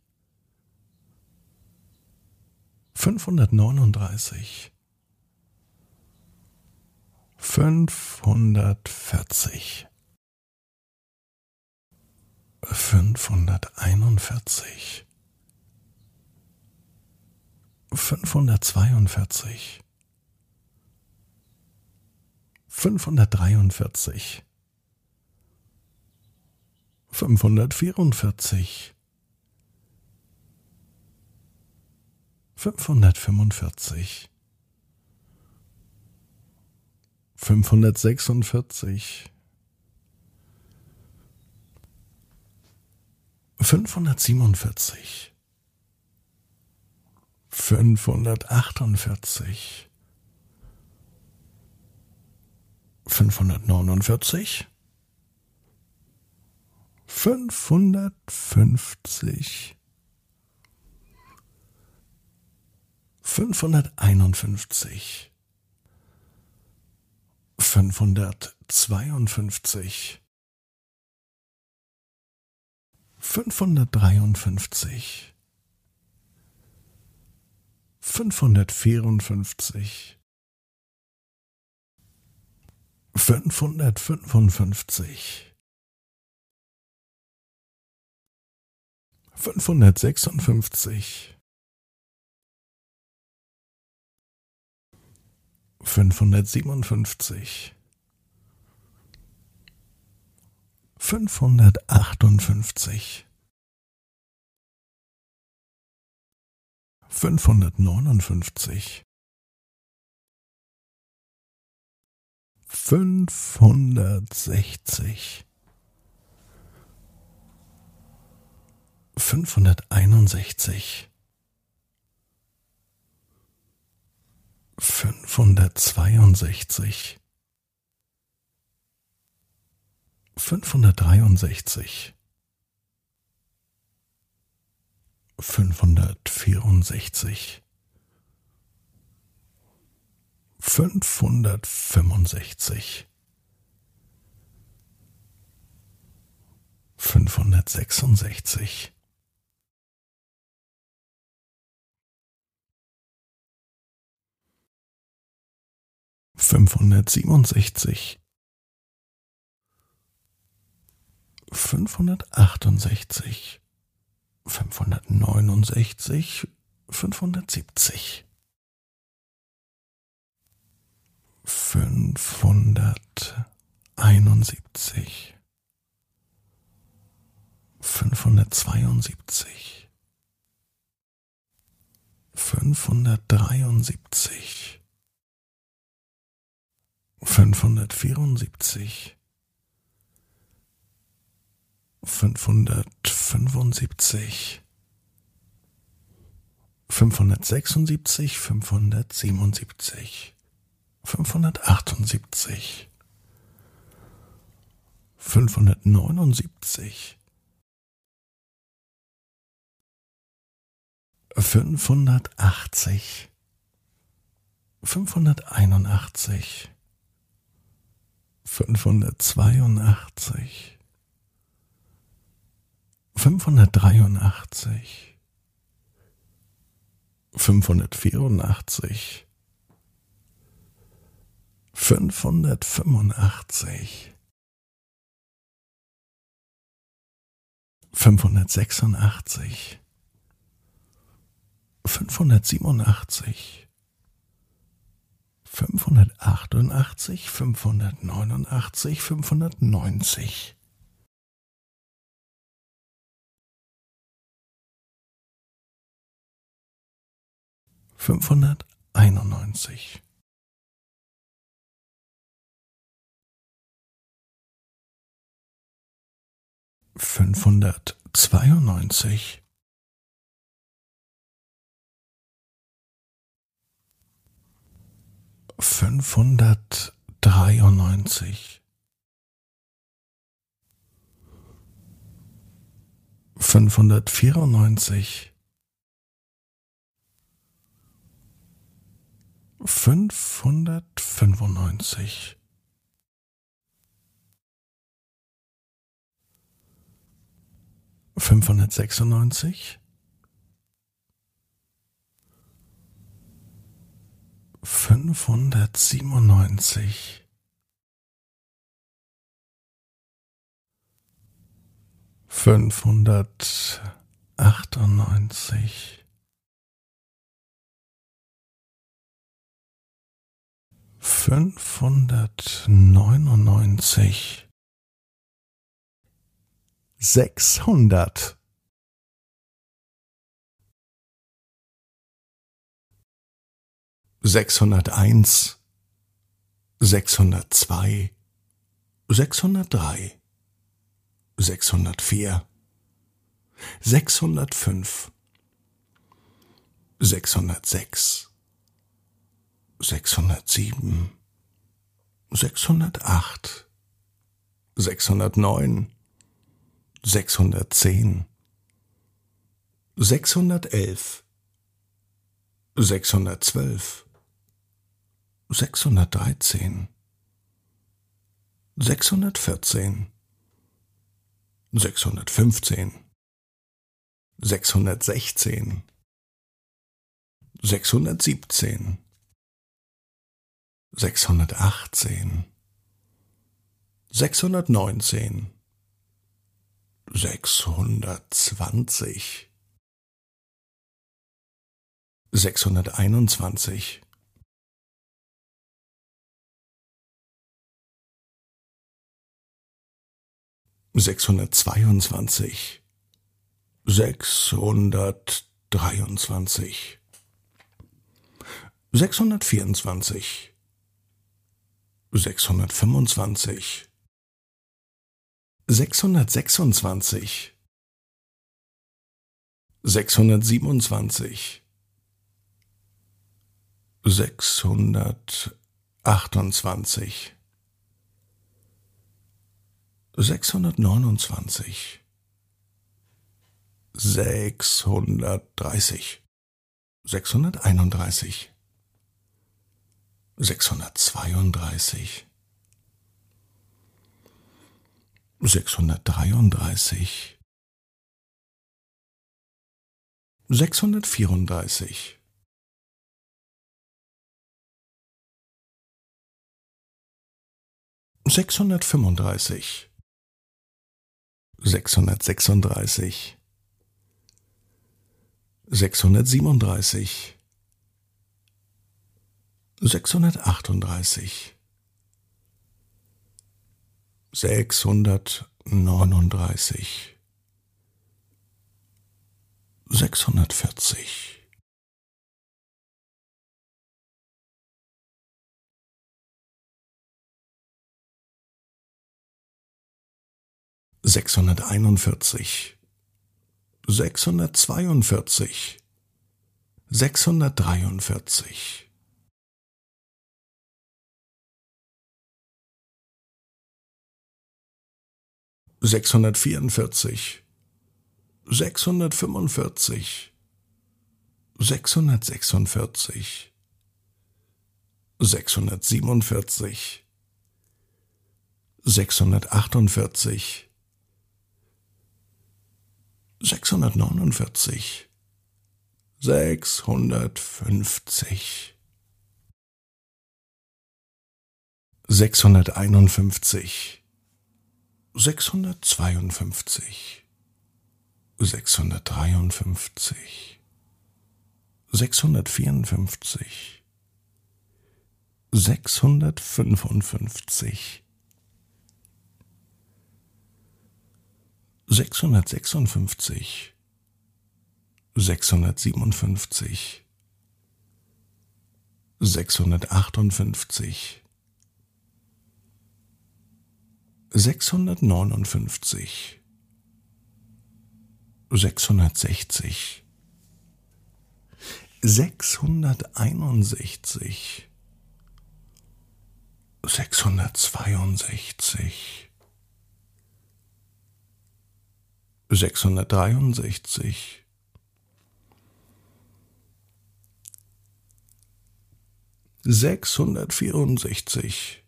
fünfhundertneununddreißig, fünfhundertvierzig, fünfhunderteinundvierzig, fünfhundertzweiundvierzig, fünfhundertdreiundvierzig, fünfhundertvierundvierzig, fünfhundertfünfundvierzig, fünfhundertsechsundvierzig, fünfhundertsiebenundvierzig, fünfhundertachtundvierzig, fünfhundertneunundvierzig, fünfhundertfünfzig, fünfhunderteinundfünfzig, fünfhundertzweiundfünfzig, fünfhundertdreiundfünfzig, fünfhundertvierundfünfzig, fünfhundertfünfundfünfzig, fünfhundertsechsundfünfzig, fünfhundertsiebenundfünfzig, fünfhundertachtundfünfzig, fünfhundertneunundfünfzig, fünfhundertsechzig, fünfhunderteinundsechzig, fünfhundertzweiundsechzig, fünfhundertdreiundsechzig, fünfhundertvierundsechzig, fünfhundertfünfundsechzig, fünfhundertsechsundsechzig, fünfhundertsiebenundsechzig, fünfhundertachtundsechzig, fünfhundertneunundsechzig, fünfhundertsiebzig, fünfhunderteinundsiebzig, fünfhundertzweiundsiebzig, fünfhundertdreiundsiebzig, fünfhundertvierundsiebzig, fünfhundertfünfundsiebzig, fünfhundertsechsundsiebzig, fünfhundertsiebenundsiebzig, fünfhundertachtundsiebzig, fünfhundertneunundsiebzig, fünfhundertachtzig, fünfhunderteinundachtzig, fünfhundertzweiundachtzig, fünfhundertdreiundachtzig, fünfhundertvierundachtzig, fünfhundertfünfundachtzig, fünfhundertsechsundachtzig, fünfhundertsiebenundachtzig, fünfhundertachtundachtzig, fünfhundertneunundachtzig, fünfhundertneunzig, fünfhunderteinundneunzig, fünfhundertzweiundneunzig, fünfhundertdreiundneunzig, fünfhundertvierundneunzig, fünfhundertfünfundneunzig, fünfhundertsechsundneunzig, fünfhundertsiebenundneunzig, fünfhundertachtundneunzig, fünfhundertneunundneunzig, sechshundert. Sechshunderteins, sechshundertzwei, sechshundertdrei, sechshundertvier, sechshundertfünf, sechshundertsechs, sechshundertsieben, sechshundertacht, sechshundertneun, sechshundertzehn, sechshundertelf, sechshundertzwölf, sechshundertdreizehn, sechshundertvierzehn, sechshundertfünfzehn, sechshundertsechzehn, sechshundertsiebzehn, sechshundertachtzehn, sechshundertneunzehn, sechshundertzwanzig, sechshunderteinundzwanzig, sechshundertzweiundzwanzig, sechshundertdreiundzwanzig, sechshundertvierundzwanzig, sechshundertfünfundzwanzig, sechshundertsechsundzwanzig, sechshundertsiebenundzwanzig, sechshundertachtundzwanzig, sechshundertneunundzwanzig, sechshundertdreißig, sechshunderteinunddreißig, sechshundertzweiunddreißig, sechshundertdreiunddreißig, sechshundertvierunddreißig, sechshundertfünfunddreißig, sechshundertsechsunddreißig, sechshundertsiebenunddreißig, sechshundertachtunddreißig, sechshundertneununddreißig, sechshundertvierzig, sechshunderteinundvierzig, sechshundertzweiundvierzig, sechshundertdreiundvierzig, sechshundertvierundvierzig, sechshundertfünfundvierzig, sechshundertsechsundvierzig, sechshundertsiebenundvierzig, sechshundertachtundvierzig, sechshundertneunundvierzig, sechshundertfünfzig, sechshunderteinundfünfzig, sechshundertzweiundfünfzig, sechshundertdreiundfünfzig, sechshundertvierundfünfzig, sechshundertfünfundfünfzig, sechshundertsechsundfünfzig, sechshundertsiebenundfünfzig, sechshundertachtundfünfzig, sechshundertneunundfünfzig, sechshundertsechzig, sechshunderteinundsechzig, sechshundertzweiundsechzig, sechshundertdreiundsechzig, sechshundertvierundsechzig,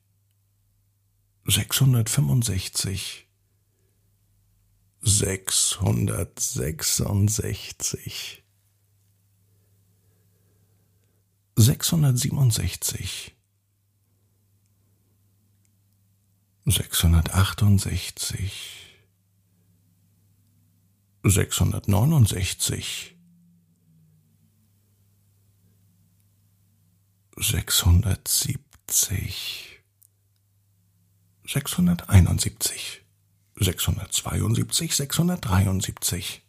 sechshundertfünfundsechzig, sechshundertsechsundsechzig, sechshundertsiebenundsechzig, sechshundertachtundsechzig, sechshundertneunundsechzig, sechshundertsiebzig, 671, 672, 673,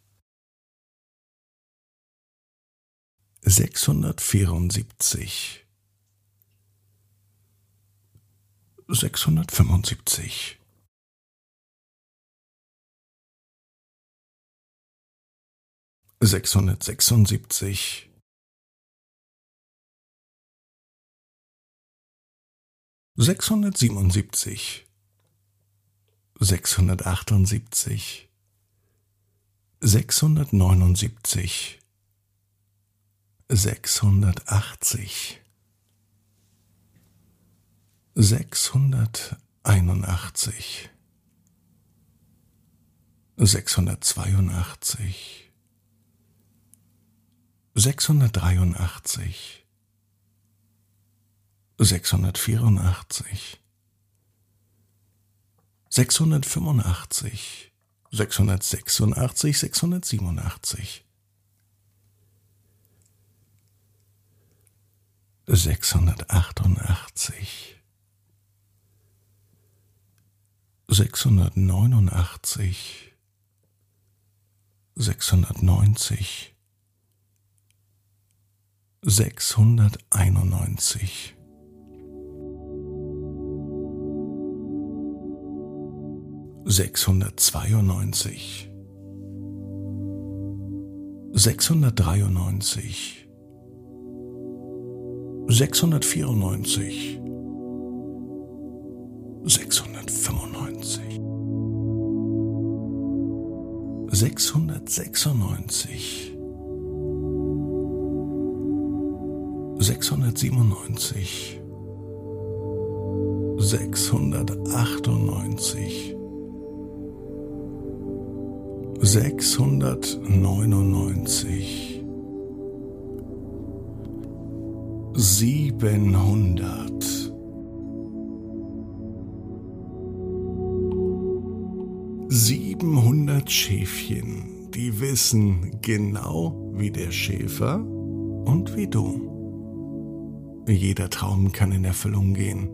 674, 675, 676, 677 sechshundertachtundsiebzig, sechshundertneunundsiebzig, sechshundertachtzig, sechshunderteinundachtzig, sechshundertzweiundachtzig, sechshundertdreiundachtzig, sechshundertvierundachtzig, sechshundertfünfundachtzig, sechshundertsechsundachtzig, sechshundertsiebenundachtzig, sechshundertachtundachtzig, sechshundertneunundachtzig, sechshundertneunzig, sechshunderteinundneunzig, sechshundertzweiundneunzig, sechshundertdreiundneunzig, sechshundertvierundneunzig, sechshundertfünfundneunzig, sechshundertsechsundneunzig, sechshundertsiebenundneunzig, sechshundertachtundneunzig, sechshundertneunundneunzig, siebenhundert, siebenhundert Schäfchen, die wissen genau wie der Schäfer und wie du. Jeder Traum kann in Erfüllung gehen.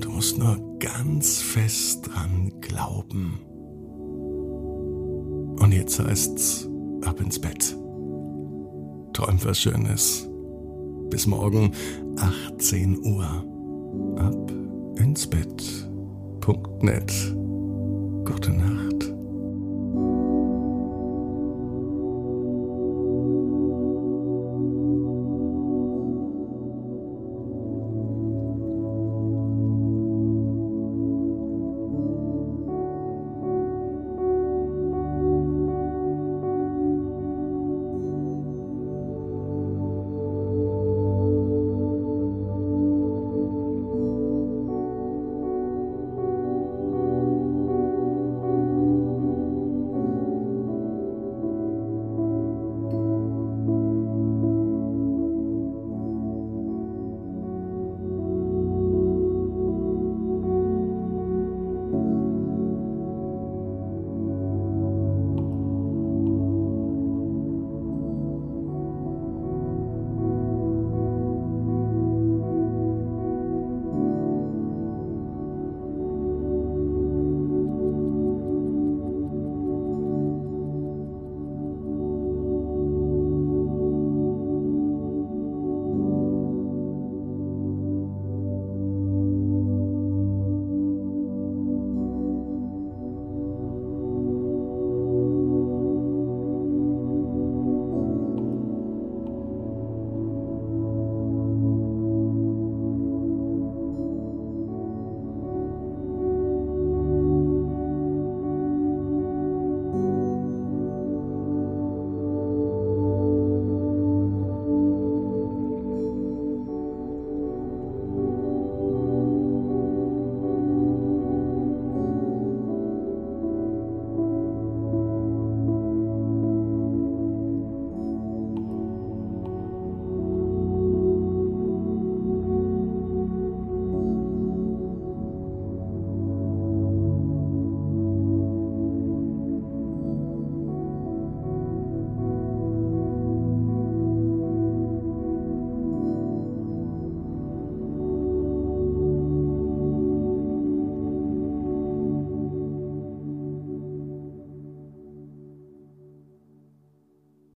Du musst nur ganz fest dran glauben. Und jetzt heißt's ab ins Bett. Träum was Schönes. Bis morgen 18 Uhr. Ab ins Bett. Punkt net. Gute Nacht.